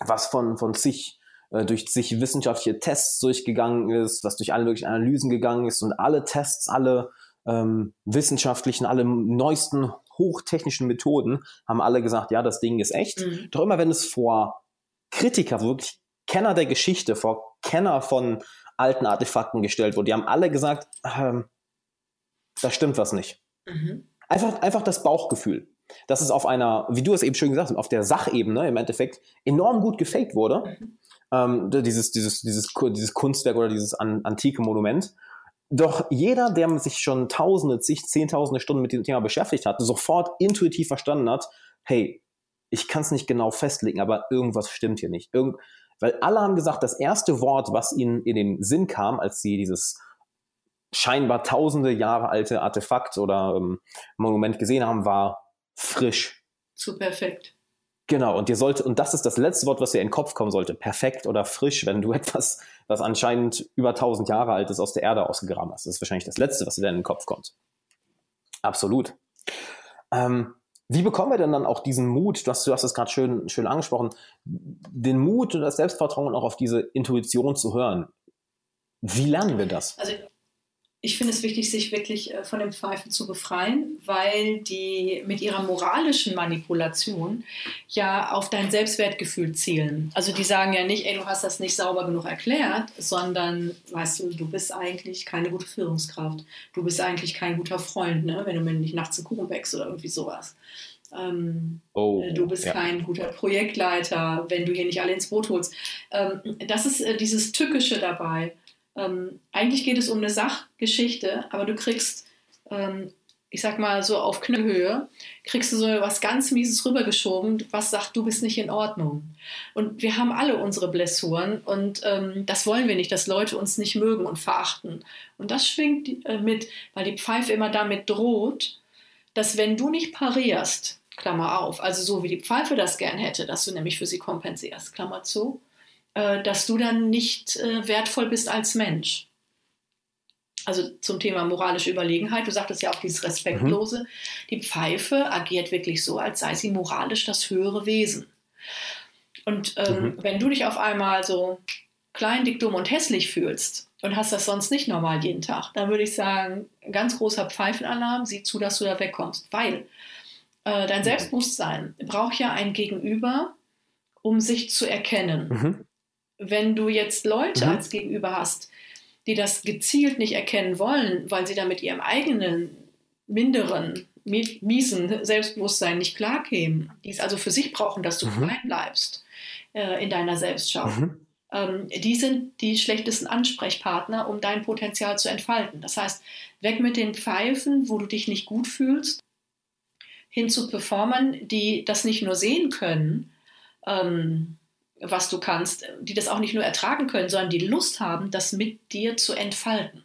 was von, von sich äh, durch sich wissenschaftliche Tests durchgegangen ist, was durch alle möglichen Analysen gegangen ist und alle Tests, alle ähm, wissenschaftlichen, alle neuesten hochtechnischen Methoden haben alle gesagt, ja, das Ding ist echt. Mhm. Doch immer wenn es vor Kritiker, wirklich Kenner der Geschichte, vor Kenner von alten Artefakten gestellt wurde, die haben alle gesagt, ähm, da stimmt was nicht. Mhm. Einfach, einfach das Bauchgefühl dass es auf einer, wie du es eben schön gesagt hast, auf der Sachebene im Endeffekt enorm gut gefaked wurde. Mhm ähm, dieses, dieses, dieses, dieses Kunstwerk oder dieses an, antike Monument. Doch jeder, der sich schon tausende, zig, zehntausende Stunden mit diesem Thema beschäftigt hat, sofort intuitiv verstanden hat, hey, ich kann es nicht genau festlegen, aber irgendwas stimmt hier nicht. Irgend, weil alle haben gesagt, das erste Wort, was ihnen in den Sinn kam, als sie dieses scheinbar tausende Jahre alte Artefakt oder ähm, Monument gesehen haben, war frisch. Zu perfekt. Genau, und dir sollte, und das ist das letzte Wort, was dir in den Kopf kommen sollte, perfekt oder frisch, wenn du etwas, was anscheinend über 1000 Jahre alt ist, aus der Erde ausgegraben hast. Das ist wahrscheinlich das letzte, was dir in den Kopf kommt. Absolut. Ähm, wie bekommen wir denn dann auch diesen Mut, du hast, du hast es gerade schön, schön angesprochen, den Mut und das Selbstvertrauen auch auf diese Intuition zu hören? Wie lernen wir das? Also ich finde es wichtig, sich wirklich äh, von dem Pfeifen zu befreien, weil die mit ihrer moralischen Manipulation ja auf dein Selbstwertgefühl zielen. Also die sagen ja nicht, ey, du hast das nicht sauber genug erklärt, sondern, weißt du, du bist eigentlich keine gute Führungskraft. Du bist eigentlich kein guter Freund, ne? wenn du mir nicht nachts einen Kuchen wächst oder irgendwie sowas. Ähm, oh, äh, du bist ja. kein guter Projektleiter, wenn du hier nicht alle ins Boot holst. Ähm, das ist äh, dieses Tückische dabei. Ähm, eigentlich geht es um eine Sachgeschichte, aber du kriegst, ähm, ich sag mal so auf Knöhöhe, kriegst du so was ganz Mieses rübergeschoben, was sagt, du bist nicht in Ordnung. Und wir haben alle unsere Blessuren und ähm, das wollen wir nicht, dass Leute uns nicht mögen und verachten. Und das schwingt äh, mit, weil die Pfeife immer damit droht, dass wenn du nicht parierst, Klammer auf, also so wie die Pfeife das gern hätte, dass du nämlich für sie kompensierst, Klammer zu, äh, dass du dann nicht äh, wertvoll bist als Mensch. Also zum Thema moralische Überlegenheit, du sagtest ja auch dieses Respektlose. Mhm. Die Pfeife agiert wirklich so, als sei sie moralisch das höhere Wesen. Und ähm, mhm. wenn du dich auf einmal so klein, dick, dumm und hässlich fühlst und hast das sonst nicht normal jeden Tag, dann würde ich sagen, ganz großer Pfeifenalarm, sieh zu, dass du da wegkommst. Weil äh, dein mhm. Selbstbewusstsein braucht ja ein Gegenüber, um sich zu erkennen. Mhm wenn du jetzt Leute mhm. als Gegenüber hast, die das gezielt nicht erkennen wollen, weil sie da mit ihrem eigenen minderen, miesen Selbstbewusstsein nicht klarkämen, die es also für sich brauchen, dass du mhm. klein bleibst äh, in deiner Selbstschau, mhm. ähm, die sind die schlechtesten Ansprechpartner, um dein Potenzial zu entfalten. Das heißt, weg mit den Pfeifen, wo du dich nicht gut fühlst, hin zu Performern, die das nicht nur sehen können, ähm, was du kannst, die das auch nicht nur ertragen können, sondern die Lust haben, das mit dir zu entfalten.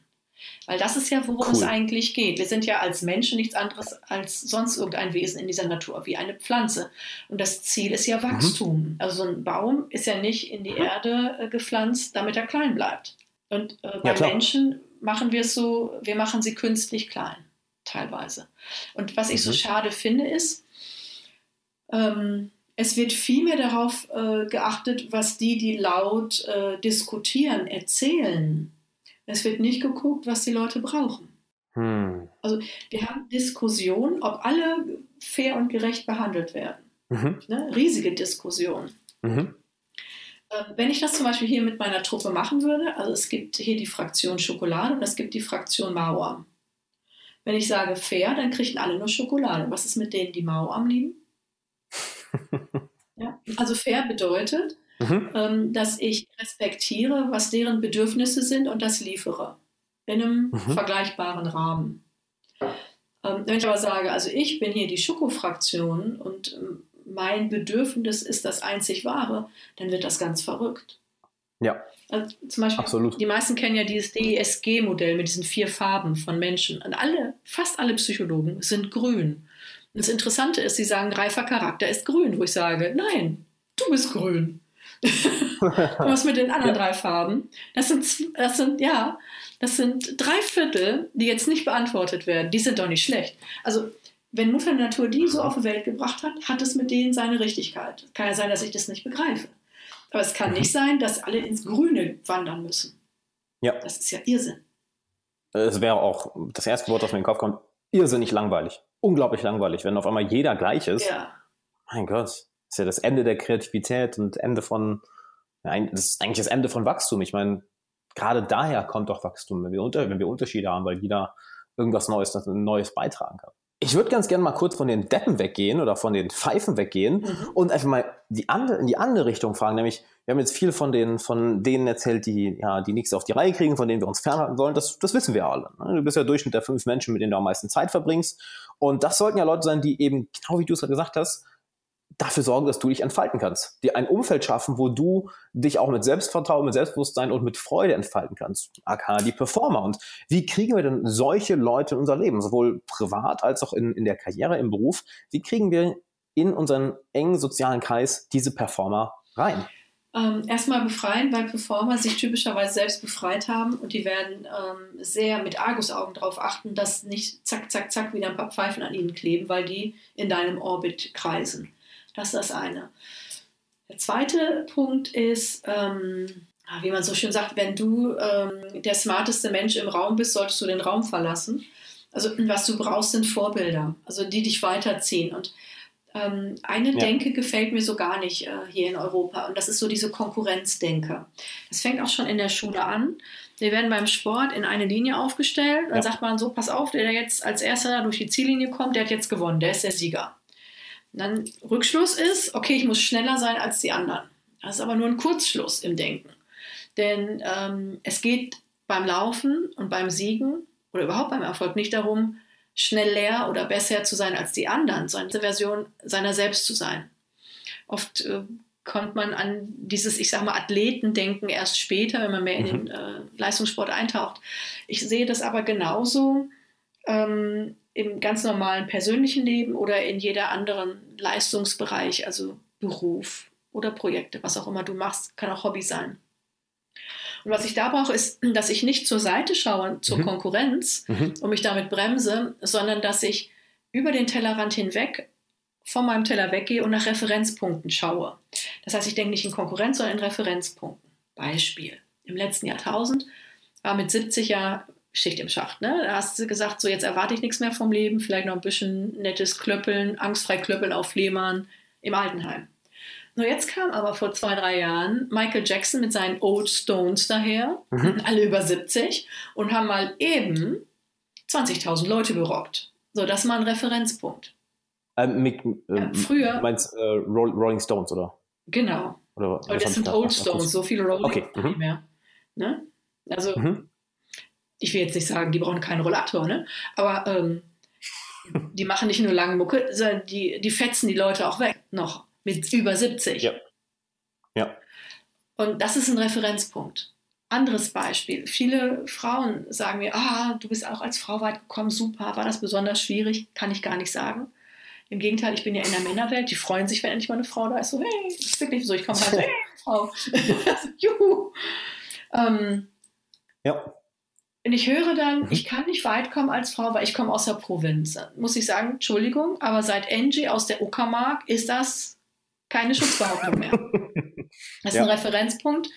Weil das ist ja, worum Cool. es eigentlich geht. Wir sind ja als Menschen nichts anderes als sonst irgendein Wesen in dieser Natur, wie eine Pflanze. Und das Ziel ist ja Wachstum. Also so ein Baum ist ja nicht in die Mhm. Erde äh, gepflanzt, damit er klein bleibt. Und äh, bei klar. Menschen machen wir es so, wir machen sie künstlich klein, teilweise. Und was ich so Mhm. schade finde, ist, ähm, es wird viel mehr darauf äh, geachtet, was die, die laut äh, diskutieren, erzählen. Es wird nicht geguckt, was die Leute brauchen. Hm. Wir haben Diskussionen, ob alle fair und gerecht behandelt werden. Mhm. Ne? Riesige Diskussionen. Mhm. Äh, Wenn ich das zum Beispiel hier mit meiner Truppe machen würde, also es gibt hier die Fraktion Schokolade und es gibt die Fraktion Mauam. Wenn ich sage fair, dann kriegen alle nur Schokolade. Was ist mit denen, die Mauam lieben? Ja? Also fair bedeutet, Mhm. ähm, dass ich respektiere, was deren Bedürfnisse sind und das liefere. In einem Mhm. vergleichbaren Rahmen. Ähm, wenn ich aber sage, also ich bin hier die Schokofraktion und ähm, mein Bedürfnis ist das einzig wahre, dann wird das ganz verrückt. Ja, Also zum Beispiel, absolut. die meisten kennen ja dieses DESG-Modell mit diesen vier Farben von Menschen. Und alle, fast alle Psychologen sind grün. Das Interessante ist, sie sagen, reifer Charakter ist grün, wo ich sage, nein, du bist grün. Was mit den anderen Ja. drei Farben? Das sind, das sind, ja, das sind drei Viertel, die jetzt nicht beantwortet werden. Die sind doch nicht schlecht. Also, wenn Mutter Natur die so auf die Welt gebracht hat, hat es mit denen seine Richtigkeit. Kann ja sein, dass ich das nicht begreife. Aber es kann Mhm. nicht sein, dass alle ins Grüne wandern müssen. Ja. Das ist ja Irrsinn. Es wäre auch das erste Wort, das mir in den Kopf kommt, irrsinnig langweilig. Unglaublich langweilig, wenn auf einmal jeder gleich ist. Ja. Mein Gott, das ist ja das Ende der Kreativität und Ende von, ja, das ist eigentlich das Ende von Wachstum. Ich meine, gerade daher kommt doch Wachstum, wenn wir, unter, wenn wir Unterschiede haben, weil jeder irgendwas Neues, das ein Neues beitragen kann. Ich würde ganz gerne mal kurz von den Deppen weggehen oder von den Pfeifen weggehen Mhm. und einfach mal die andere, in die andere Richtung fragen. Nämlich, wir haben jetzt viel von, den, von denen erzählt, die, ja, die nichts auf die Reihe kriegen, von denen wir uns fernhalten sollen. Das, das wissen wir alle. Ne? Du bist ja Durchschnitt der fünf Menschen, mit denen du am meisten Zeit verbringst. Und das sollten ja Leute sein, die eben, genau wie du es gerade gesagt hast, dafür sorgen, dass du dich entfalten kannst. Dir ein Umfeld schaffen, wo du dich auch mit Selbstvertrauen, mit Selbstbewusstsein und mit Freude entfalten kannst. aka die Performer. Und wie kriegen wir denn solche Leute in unser Leben, sowohl privat als auch in, in der Karriere, im Beruf? Wie kriegen wir in unseren engen sozialen Kreis diese Performer rein? Ähm, erstmal befreien, weil Performer sich typischerweise selbst befreit haben und die werden ähm, sehr mit Argusaugen darauf achten, dass nicht zack, zack, zack wieder ein paar Pfeifen an ihnen kleben, weil die in deinem Orbit kreisen. Das ist das eine. Der zweite Punkt ist, ähm, wie man so schön sagt, wenn du ähm, der smarteste Mensch im Raum bist, solltest du den Raum verlassen. Also was du brauchst, sind Vorbilder, also die dich weiterziehen. Und ähm, eine Ja. Denke gefällt mir so gar nicht äh, hier in Europa und das ist so diese Konkurrenzdenke. Das fängt auch schon in der Schule an. Wir werden beim Sport in eine Linie aufgestellt. Dann Ja. sagt man so, pass auf, der der jetzt als erster durch die Ziellinie kommt, der hat jetzt gewonnen, der ist der Sieger. Und dann Rückschluss ist, okay, ich muss schneller sein als die anderen. Das ist aber nur ein Kurzschluss im Denken. Denn ähm, es geht beim Laufen und beim Siegen oder überhaupt beim Erfolg nicht darum, schneller oder besser zu sein als die anderen, sondern eine Version seiner selbst zu sein. Oft äh, kommt man an dieses, ich sag mal, Athletendenken erst später, wenn man mehr in den äh, Leistungssport eintaucht. Ich sehe das aber genauso ähm, im ganz normalen persönlichen Leben oder in jeder anderen Leistungsbereich, also Beruf oder Projekte, was auch immer du machst, kann auch Hobby sein. Und was ich da brauche, ist, dass ich nicht zur Seite schaue, zur Mhm. Konkurrenz Mhm. und mich damit bremse, sondern dass ich über den Tellerrand hinweg von meinem Teller weggehe und nach Referenzpunkten schaue. Das heißt, ich denke nicht in Konkurrenz, sondern in Referenzpunkten. Beispiel. Im letzten Jahrtausend war mit 70 ja Schicht im Schacht. Ne? Da hast du gesagt, so jetzt erwarte ich nichts mehr vom Leben, vielleicht noch ein bisschen nettes Klöppeln, angstfrei Klöppeln auf Fehmarn im Altenheim. Nur jetzt kam aber vor zwei, drei Jahren Michael Jackson mit seinen Old Stones daher, Mhm. alle über 70, und haben mal eben 20.000 Leute gerockt. So, das ist mal ein Referenzpunkt. Ähm, mit, Ja, ähm, früher- Du meinst äh, Roll- Rolling Stones, oder? Genau. oder Aber was das sind Old Stones, so viele Rolling Okay, nicht mhm. mehr. Ne? Also, Mhm. Ich will jetzt nicht sagen, die brauchen keinen Rollator, ne? aber ähm, die machen nicht nur lange Mucke, sondern die, die fetzen die Leute auch weg, noch mit über 70. Ja. Ja. Und das ist ein Referenzpunkt. Anderes Beispiel. Viele Frauen sagen mir, ah, du bist auch als Frau weit gekommen, super. War das besonders schwierig? Kann ich gar nicht sagen. Im Gegenteil, ich bin ja in der Männerwelt. Die freuen sich, wenn endlich mal eine Frau da ist. So, hey, das ist wirklich so. Ich komme rein, hey, Frau. Juhu. Ähm, ja. Und ich höre dann, mhm. ich kann nicht weit kommen als Frau, weil ich komme aus der Provinz. Muss ich sagen, Entschuldigung, aber seit Angie aus der Uckermark ist das keine Schutzbehauptung mehr. Das ist ja. ein Referenzpunkt.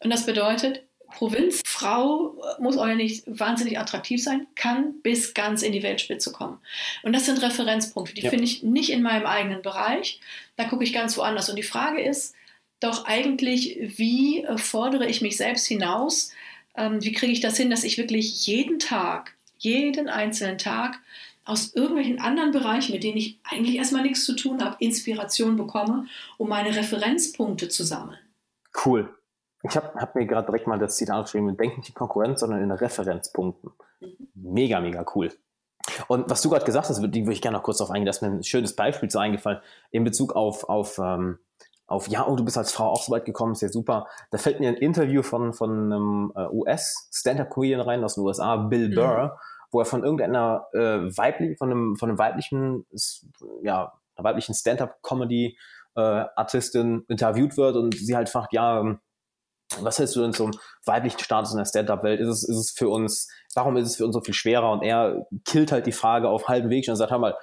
Und das bedeutet, Provinzfrau muss auch nicht wahnsinnig attraktiv sein, kann bis ganz in die Weltspitze kommen. Und das sind Referenzpunkte, die ja. finde ich nicht in meinem eigenen Bereich. Da gucke ich ganz woanders. Und die Frage ist doch eigentlich, wie fordere ich mich selbst hinaus? Ähm, wie kriege ich das hin, dass ich wirklich jeden Tag, jeden einzelnen Tag aus irgendwelchen anderen Bereichen, mit denen ich eigentlich erstmal nichts zu tun habe, Inspiration bekomme, um meine Referenzpunkte zu sammeln. Cool. Ich habe hab mir gerade direkt mal das Zitat geschrieben, denk nicht in Konkurrenz, sondern in Referenzpunkten. Mhm. Mega, mega cool. Und was du gerade gesagt hast, die würde ich gerne noch kurz darauf eingehen, dass mir ein schönes Beispiel so eingefallen in Bezug auf, auf, ähm, auf ja, oh, du bist als Frau auch so weit gekommen, ist ja super. Da fällt mir ein Interview von, von einem äh, US-Stand-Up-Comedian rein aus den USA, Bill mhm. Burr, mhm. wo er von irgendeiner äh, weiblich, von einem, von einem weiblichen, ja, einer weiblichen Stand-Up-Comedy äh, Artistin interviewt wird und sie halt fragt, ja, ähm, was hältst du denn zum weiblichen Status in der Stand-Up-Welt? Ist es, ist es für uns, warum ist es für uns so viel schwerer? Und er killt halt die Frage auf halbem Weg und sagt, hör mal,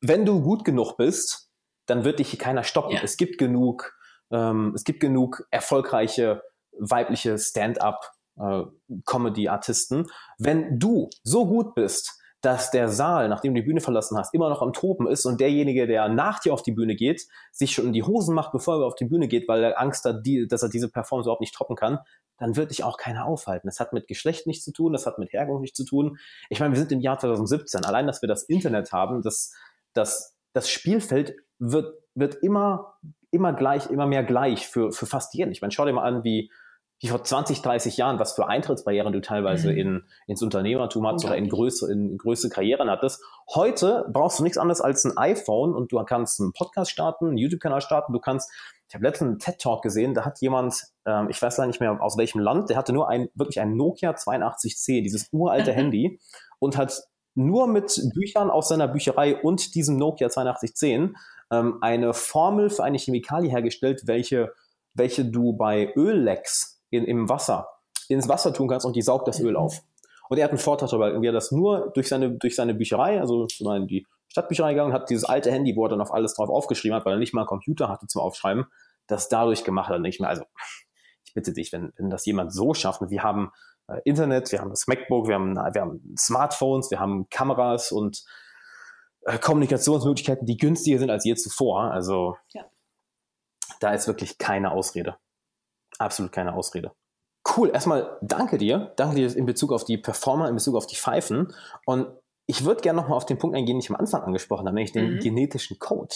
wenn du gut genug bist, dann wird dich hier keiner stoppen. Ja. Es gibt genug, ähm, es gibt genug erfolgreiche weibliche Stand-up äh, Comedy-Artisten. Wenn du so gut bist, dass der Saal, nachdem du die Bühne verlassen hast, immer noch am Toben ist und derjenige, der nach dir auf die Bühne geht, sich schon in die Hosen macht, bevor er auf die Bühne geht, weil er Angst hat, die, dass er diese Performance überhaupt nicht toppen kann, dann wird dich auch keiner aufhalten. Das hat mit Geschlecht nichts zu tun, das hat mit Herkunft nichts zu tun. Ich meine, wir sind im Jahr 2017. Allein, dass wir das Internet haben, das, das, das Spielfeld wird, wird immer, immer gleich, immer mehr gleich für, für fast jeden. Ich meine, schau dir mal an, wie, wie vor 20, 30 Jahren, was für Eintrittsbarrieren du teilweise mhm. in, ins Unternehmertum hattest oder in größere, in größere Karrieren hattest. Heute brauchst du nichts anderes als ein iPhone und du kannst einen Podcast starten, einen YouTube-Kanal starten, du kannst, ich habe letztens einen TED-Talk gesehen, da hat jemand, ähm, ich weiß leider nicht mehr aus welchem Land, der hatte nur ein, wirklich ein Nokia 8210, dieses uralte Handy und hat nur mit Büchern aus seiner Bücherei und diesem Nokia 8210 ähm, eine Formel für eine Chemikalie hergestellt, welche, welche du bei Öllecks in, im Wasser ins Wasser tun kannst und die saugt das Öl auf. Und er hat einen Vorteil darüber, wie er das nur durch seine, durch seine Bücherei, also in die Stadtbücherei gegangen hat, dieses alte Handy, wo er dann auf alles drauf aufgeschrieben hat, weil er nicht mal einen Computer hatte zum Aufschreiben, das dadurch gemacht hat. Nicht mehr. Also, ich bitte dich, wenn, wenn das jemand so schafft, wir haben Internet, wir haben das MacBook, wir haben, wir haben Smartphones, wir haben Kameras und äh, Kommunikationsmöglichkeiten, die günstiger sind als je zuvor. Also, ja. da ist wirklich keine Ausrede absolut keine Ausrede. Cool, erstmal danke dir. Danke dir in Bezug auf die Performer, in Bezug auf die Pfeifen. Und ich würde gerne nochmal auf den Punkt eingehen, den ich am Anfang angesprochen habe, nämlich den mhm. genetischen Code.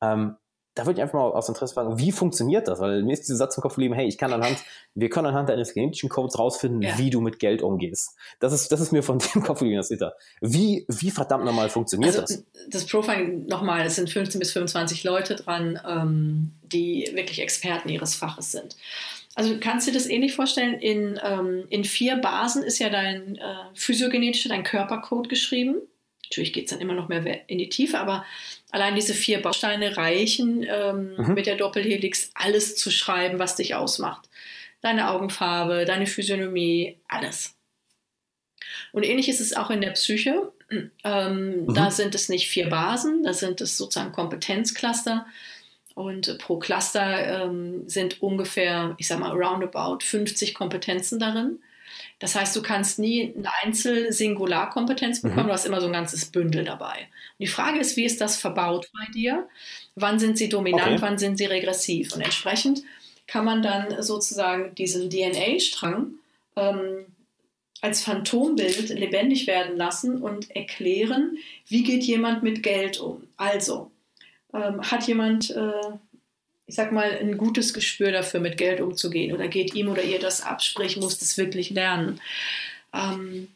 Ähm, da würde ich einfach mal aus Interesse fragen, wie funktioniert das? Weil mir ist dieser Satz im Kopf geblieben, hey, ich kann anhand, wir können anhand deines genetischen Codes rausfinden, ja. wie du mit Geld umgehst. Das ist, das ist mir von dem Kopf geblieben, das Twitter. Wie, wie verdammt nochmal funktioniert also, das? Das Profiling nochmal, es sind 15 bis 25 Leute dran, ähm, die wirklich Experten ihres Faches sind. Also du kannst dir das ähnlich vorstellen, in, ähm, in vier Basen ist ja dein äh, physiogenetischer, dein Körpercode geschrieben. Natürlich geht es dann immer noch mehr in die Tiefe, aber allein diese vier Bausteine reichen, ähm, mhm. mit der Doppelhelix alles zu schreiben, was dich ausmacht. Deine Augenfarbe, deine Physiognomie, alles. Und ähnlich ist es auch in der Psyche. Ähm, mhm. Da sind es nicht vier Basen, da sind es sozusagen Kompetenzcluster. Und pro Cluster ähm, sind ungefähr, ich sag mal, roundabout 50 Kompetenzen darin. Das heißt, du kannst nie eine Einzel-Singularkompetenz bekommen, mhm. du hast immer so ein ganzes Bündel dabei. Und die Frage ist, wie ist das verbaut bei dir? Wann sind sie dominant, okay. wann sind sie regressiv? Und entsprechend kann man dann sozusagen diesen DNA-Strang ähm, als Phantombild lebendig werden lassen und erklären, wie geht jemand mit Geld um. Also, ähm, hat jemand äh, ich sag mal, ein gutes Gespür dafür, mit Geld umzugehen oder geht ihm oder ihr das ab, sprich, muss das wirklich lernen. Ähm,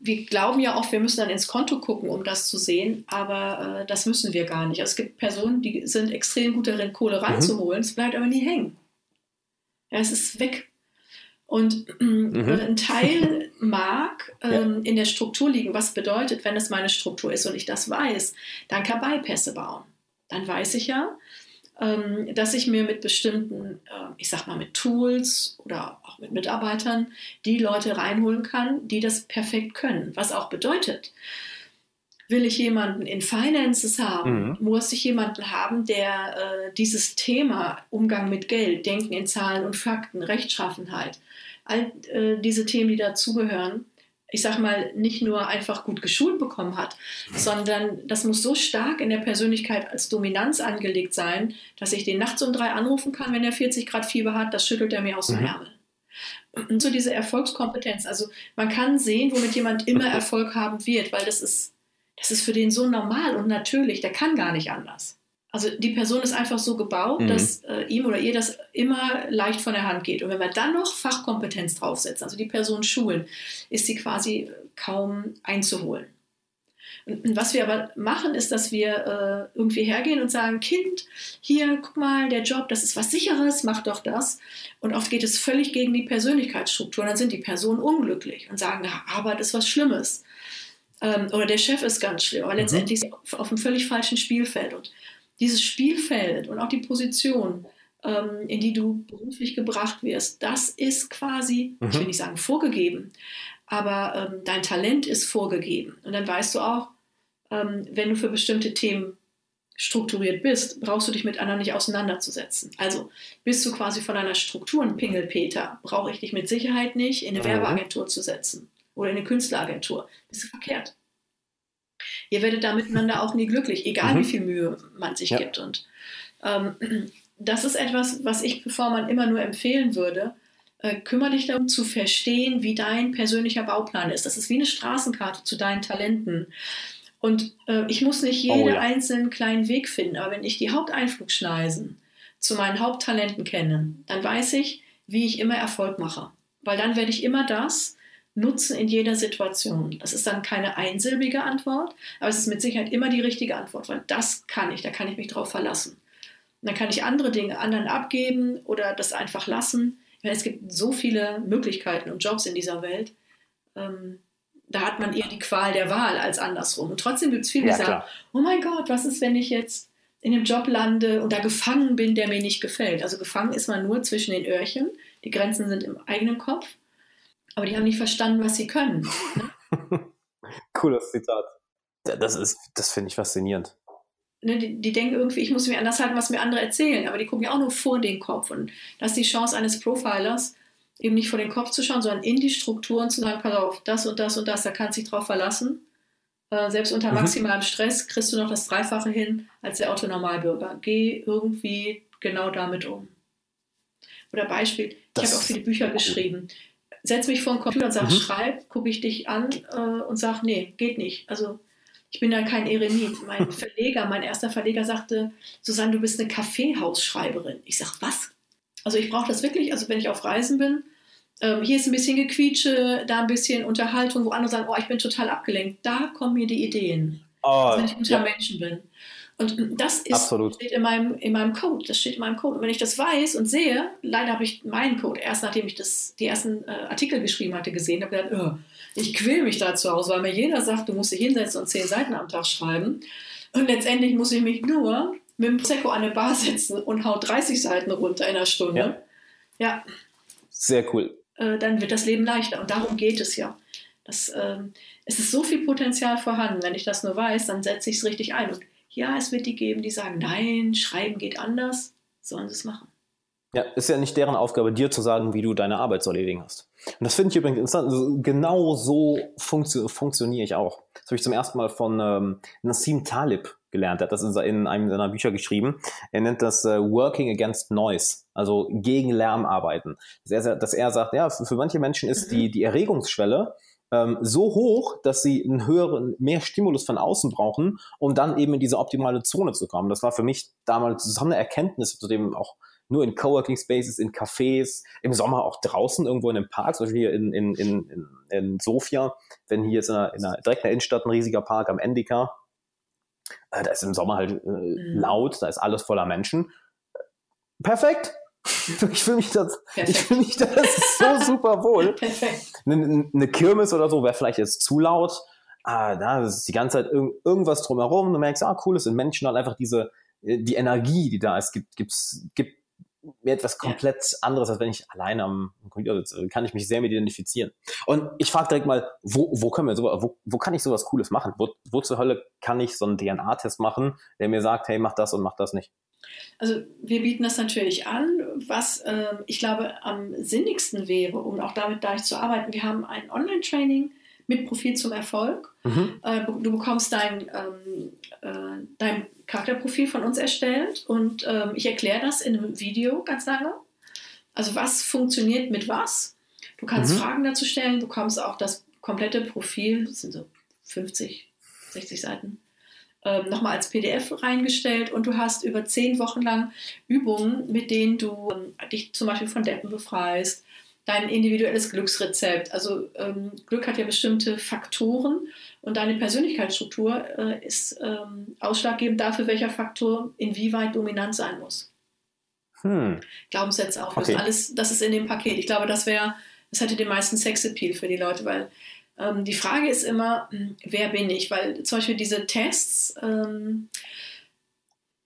wir glauben ja oft, wir müssen dann ins Konto gucken, um das zu sehen, aber äh, das müssen wir gar nicht. Es gibt Personen, die sind extrem gut darin, Kohle reinzuholen, mhm. es bleibt aber nie hängen. Ja, es ist weg. Und mhm. ein Teil mag ähm, ja. in der Struktur liegen. Was bedeutet, wenn es meine Struktur ist und ich das weiß, dann kann Bypässe bauen. Dann weiß ich ja, ähm, dass ich mir mit bestimmten, äh, ich sag mal mit Tools oder auch mit Mitarbeitern die Leute reinholen kann, die das perfekt können. Was auch bedeutet, will ich jemanden in Finances haben, mhm. muss ich jemanden haben, der äh, dieses Thema Umgang mit Geld, Denken in Zahlen und Fakten, Rechtschaffenheit, all äh, diese Themen, die dazugehören, ich sag mal, nicht nur einfach gut geschult bekommen hat, sondern das muss so stark in der Persönlichkeit als Dominanz angelegt sein, dass ich den nachts um drei anrufen kann, wenn er 40 Grad Fieber hat, das schüttelt er mir aus dem mhm. Ärmel. Und so diese Erfolgskompetenz. Also man kann sehen, womit jemand immer Erfolg haben wird, weil das ist, das ist für den so normal und natürlich, der kann gar nicht anders. Also die Person ist einfach so gebaut, mhm. dass äh, ihm oder ihr das immer leicht von der Hand geht. Und wenn wir dann noch Fachkompetenz draufsetzen, also die Person schulen, ist sie quasi kaum einzuholen. Und, was wir aber machen, ist, dass wir äh, irgendwie hergehen und sagen, Kind, hier, guck mal, der Job, das ist was Sicheres, mach doch das. Und oft geht es völlig gegen die Persönlichkeitsstruktur. Und dann sind die Personen unglücklich und sagen, na, Arbeit ist was Schlimmes. Ähm, oder der Chef ist ganz schlimm. Aber mhm. letztendlich auf, auf einem völlig falschen Spielfeld. Und dieses Spielfeld und auch die Position, ähm, in die du beruflich gebracht wirst, das ist quasi, mhm. ich will nicht sagen vorgegeben, aber ähm, dein Talent ist vorgegeben. Und dann weißt du auch, ähm, wenn du für bestimmte Themen strukturiert bist, brauchst du dich mit anderen nicht auseinanderzusetzen. Also bist du quasi von einer Struktur ein Pingelpeter, brauche ich dich mit Sicherheit nicht in eine mhm. Werbeagentur zu setzen oder in eine Künstleragentur. Bist du verkehrt. Ihr werdet da miteinander auch nie glücklich, egal mhm. wie viel Mühe man sich ja. gibt. Und ähm, das ist etwas, was ich bevor man immer nur empfehlen würde. Äh, kümmere dich darum zu verstehen, wie dein persönlicher Bauplan ist. Das ist wie eine Straßenkarte zu deinen Talenten. Und äh, ich muss nicht jeden oh, ja. einzelnen kleinen Weg finden, aber wenn ich die Haupteinflugschneisen zu meinen Haupttalenten kenne, dann weiß ich, wie ich immer Erfolg mache. Weil dann werde ich immer das, nutzen in jeder Situation. Das ist dann keine einsilbige Antwort, aber es ist mit Sicherheit immer die richtige Antwort, weil das kann ich, da kann ich mich drauf verlassen. Und dann kann ich andere Dinge anderen abgeben oder das einfach lassen. Meine, es gibt so viele Möglichkeiten und Jobs in dieser Welt. Ähm, da hat man eher die Qual der Wahl als andersrum. Und trotzdem gibt es viele, die ja, sagen, klar. oh mein Gott, was ist, wenn ich jetzt in einem Job lande und da gefangen bin, der mir nicht gefällt. Also gefangen ist man nur zwischen den Öhrchen. Die Grenzen sind im eigenen Kopf. Aber die haben nicht verstanden, was sie können. Ne? Cooles Zitat. Das ist, das finde ich faszinierend. Ne, die, die, denken irgendwie, ich muss mir anders halten, was mir andere erzählen, aber die gucken ja auch nur vor den Kopf. Und das ist die Chance eines Profilers, eben nicht vor den Kopf zu schauen, sondern in die Strukturen zu sagen, pass auf, das und das und das, da kannst du dich drauf verlassen. Äh, selbst unter mhm. maximalem Stress kriegst du noch das Dreifache hin als der Autonormalbürger. Geh irgendwie genau damit um. Oder Beispiel, ich habe auch viele Bücher geschrieben setze mich vor den Computer und sage, mhm. schreib, gucke ich dich an äh, und sage, nee, geht nicht. Also ich bin da kein Eremit. Mein Verleger, mein erster Verleger sagte, Susanne, du bist eine Kaffeehausschreiberin. Ich sage, was? Also ich brauche das wirklich, also wenn ich auf Reisen bin, ähm, hier ist ein bisschen Gequietsche, da ein bisschen Unterhaltung, wo andere sagen, oh, ich bin total abgelenkt. Da kommen mir die Ideen, oh, also wenn ich unter ja. Menschen bin. Und das ist, steht in meinem, in meinem Code. Das steht in meinem Code. Und wenn ich das weiß und sehe, leider habe ich meinen Code erst nachdem ich das, die ersten äh, Artikel geschrieben hatte, gesehen, habe gedacht, oh, ich quäl mich da zu Hause, weil mir jeder sagt, du musst dich hinsetzen und zehn Seiten am Tag schreiben. Und letztendlich muss ich mich nur mit dem Prosecco an eine Bar setzen und haut 30 Seiten runter in einer Stunde. Ja. ja. Sehr cool. Äh, dann wird das Leben leichter. Und darum geht es ja. Das, äh, es ist so viel Potenzial vorhanden. Wenn ich das nur weiß, dann setze ich es richtig ein. Und ja, es wird die geben, die sagen, nein, schreiben geht anders, sollen sie es machen. Ja, ist ja nicht deren Aufgabe, dir zu sagen, wie du deine Arbeit zu erledigen hast. Und das finde ich übrigens interessant. Also genau so funktio funktioniere ich auch. Das habe ich zum ersten Mal von ähm, Nassim Talib gelernt. Er hat das in, einem seiner Bücher geschrieben. Er nennt das äh, Working Against Noise, also gegen Lärm arbeiten. Dass er, dass er sagt, ja, für, für manche Menschen ist mhm. die, die Erregungsschwelle ähm, so hoch, dass sie einen höheren, mehr Stimulus von außen brauchen, um dann eben in diese optimale Zone zu kommen. Das war für mich damals so eine Erkenntnis, zu dem auch nur in Coworking Spaces, in Cafés, im Sommer auch draußen irgendwo in einem Park, zum Beispiel hier in, in, in, in Sofia, wenn hier ist in einer, in einer, direkt in der Innenstadt ein riesiger Park am Endika, äh, da ist im Sommer halt äh, mhm. laut, da ist alles voller Menschen. Perfekt, Ich fühle mich, das, ich fühl mich das so super wohl. Eine, eine Kirmes oder so wäre vielleicht jetzt zu laut. Ah, da ist die ganze Zeit irg irgendwas drumherum. Du merkst, ah, cool, es sind Menschen und einfach diese, äh, die Energie, die da ist, gibt, gibt's, gibt mir etwas komplett ja. anderes, als wenn ich alleine am Computer sitze. Kann ich mich sehr mit identifizieren. Und ich frage direkt mal, wo, wo können wir so, wo, wo kann ich sowas Cooles machen? Wo, wo zur Hölle kann ich so einen DNA-Test machen, der mir sagt, hey, mach das und mach das nicht? Also wir bieten das natürlich an. Was äh, ich glaube am sinnigsten wäre, um auch damit gleich zu arbeiten, wir haben ein Online-Training mit Profil zum Erfolg. Mhm. Äh, du bekommst dein, ähm, äh, dein Charakterprofil von uns erstellt und ähm, ich erkläre das in einem Video ganz lange. Also was funktioniert mit was. Du kannst mhm. Fragen dazu stellen, du bekommst auch das komplette Profil, das sind so 50, 60 Seiten, ähm, nochmal als PDF reingestellt und du hast über zehn Wochen lang Übungen, mit denen du ähm, dich zum Beispiel von Deppen befreist, dein individuelles Glücksrezept. Also ähm, Glück hat ja bestimmte Faktoren und deine Persönlichkeitsstruktur äh, ist ähm, ausschlaggebend dafür, welcher Faktor inwieweit dominant sein muss. Hm. Glaubenssätze auflösen, okay. alles, das ist in dem Paket. Ich glaube, das wäre, das hätte den meisten Sexappeal für die Leute, weil ähm, die Frage ist immer, hm, wer bin ich? Weil zum Beispiel diese Tests, ähm,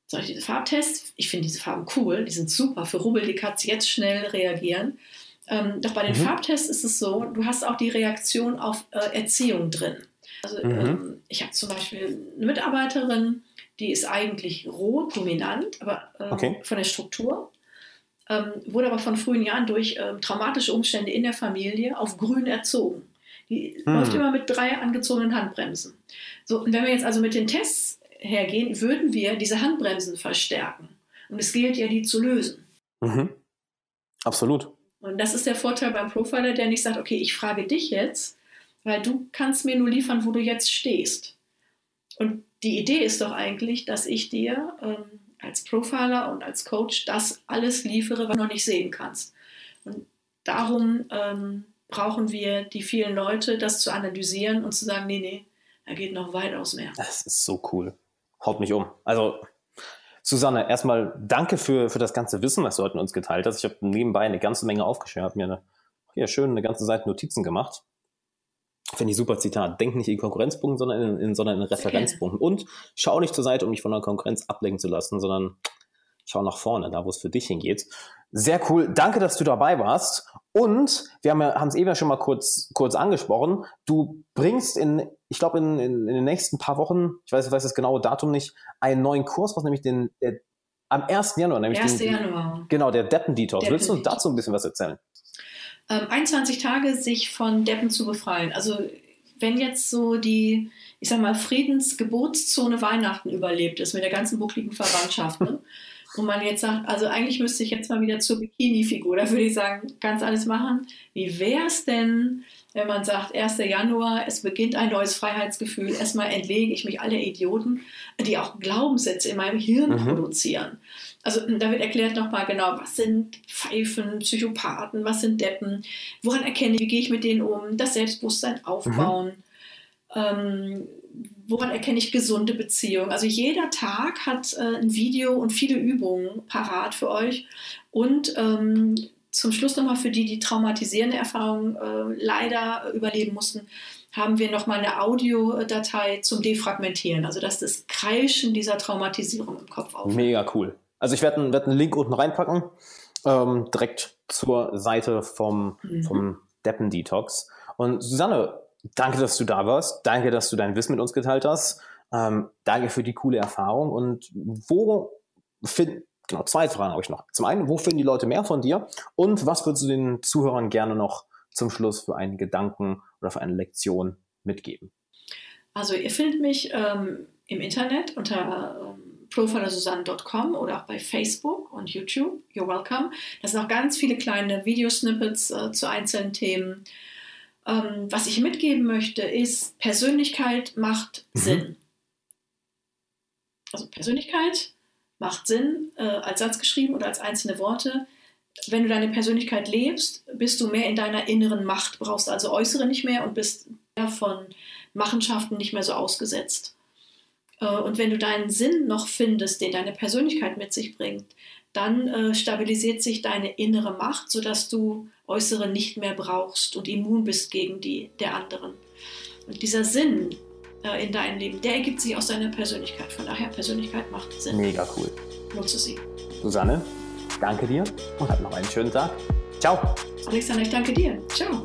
zum Beispiel diese Farbtests, ich finde diese Farben cool, die sind super. Für Rubbel, die Katz jetzt schnell reagieren. Ähm, doch bei den mhm. Farbtests ist es so, du hast auch die Reaktion auf äh, Erziehung drin. Also mhm. ähm, ich habe zum Beispiel eine Mitarbeiterin, die ist eigentlich rot, dominant, aber ähm, okay. von der Struktur. Ähm, wurde aber von frühen Jahren durch ähm, traumatische Umstände in der Familie auf grün erzogen. Die mhm. läuft immer mit drei angezogenen Handbremsen. So, und wenn wir jetzt also mit den Tests hergehen, würden wir diese Handbremsen verstärken. Und es gilt ja, die zu lösen. Mhm. Absolut. Und das ist der Vorteil beim Profiler, der nicht sagt, okay, ich frage dich jetzt, weil du kannst mir nur liefern, wo du jetzt stehst. Und die Idee ist doch eigentlich, dass ich dir ähm, als Profiler und als Coach das alles liefere, was du noch nicht sehen kannst. Und darum ähm, brauchen wir die vielen Leute, das zu analysieren und zu sagen, nee, nee, da geht noch weitaus mehr. Das ist so cool. Haut mich um. Also Susanne, erstmal danke für, für das ganze Wissen, was du heute mit uns geteilt hast. Ich habe nebenbei eine ganze Menge aufgeschrieben, habe mir eine, hier schön eine ganze Seite Notizen gemacht. Finde ich super Zitat. Denk nicht in Konkurrenzpunkten, sondern in, in, sondern in Referenzpunkten. Und schau nicht zur Seite, um dich von der Konkurrenz ablenken zu lassen, sondern schau nach vorne, da wo es für dich hingeht. Sehr cool. Danke, dass du dabei warst. Und wir haben es eben ja schon mal kurz, kurz angesprochen. Du bringst in, ich glaube, in, in, in, den nächsten paar Wochen, ich weiß, ich weiß das genaue Datum nicht, einen neuen Kurs, was nämlich den, der, am 1. Januar, nämlich 1. Den, Januar. Genau, der Deppen Detox. Deppen Willst du dazu ein bisschen was erzählen? Ähm, 21 Tage sich von Deppen zu befreien. Also wenn jetzt so die, ich sag mal, Friedensgeburtszone Weihnachten überlebt ist mit der ganzen buckligen Verwandtschaft, ne? wo man jetzt sagt, also eigentlich müsste ich jetzt mal wieder zur Bikini-Figur. Da würde ich sagen, ganz alles machen. Wie wäre es denn, wenn man sagt, 1. Januar, es beginnt ein neues Freiheitsgefühl, erstmal entlege ich mich alle Idioten, die auch Glaubenssätze in meinem Hirn mhm. produzieren. Also da wird erklärt nochmal genau, was sind Pfeifen, Psychopathen, was sind Deppen, woran erkenne ich, wie gehe ich mit denen um, das Selbstbewusstsein aufbauen. Mhm. Ähm, woran erkenne ich gesunde Beziehungen? Also jeder Tag hat äh, ein Video und viele Übungen parat für euch. Und ähm, zum Schluss nochmal für die, die traumatisierende Erfahrungen äh, leider überleben mussten, haben wir nochmal eine Audiodatei zum Defragmentieren, also dass das Kreischen dieser Traumatisierung im Kopf aufhört. Mega cool. Also ich werde werd einen Link unten reinpacken, ähm, direkt zur Seite vom, mhm. vom Deppen-Detox. Und Susanne, danke, dass du da warst. Danke, dass du dein Wissen mit uns geteilt hast. Ähm, danke für die coole Erfahrung. Und wo finden, genau, zwei Fragen habe ich noch. Zum einen, wo finden die Leute mehr von dir? Und was würdest du den Zuhörern gerne noch zum Schluss für einen Gedanken oder für eine Lektion mitgeben? Also ihr findet mich ähm, im Internet unter ähm, profilersusanne.com oder auch bei Facebook und YouTube. You're welcome. Da sind auch ganz viele kleine Videosnippets äh, zu einzelnen Themen. Ähm, was ich mitgeben möchte, ist, Persönlichkeit macht mhm. Sinn. Also Persönlichkeit macht Sinn, äh, als Satz geschrieben oder als einzelne Worte. Wenn du deine Persönlichkeit lebst, bist du mehr in deiner inneren Macht, brauchst also äußere nicht mehr und bist von Machenschaften nicht mehr so ausgesetzt. Äh, und wenn du deinen Sinn noch findest, den deine Persönlichkeit mit sich bringt, dann äh, stabilisiert sich deine innere Macht, sodass du äußere nicht mehr brauchst und immun bist gegen die der anderen. Und dieser Sinn äh, in deinem Leben, der ergibt sich aus deiner Persönlichkeit. Von daher, Persönlichkeit macht Sinn. Mega cool. Nutze sie. Susanne, danke dir und hab noch einen schönen Tag. Ciao. Alexander, ich danke dir. Ciao.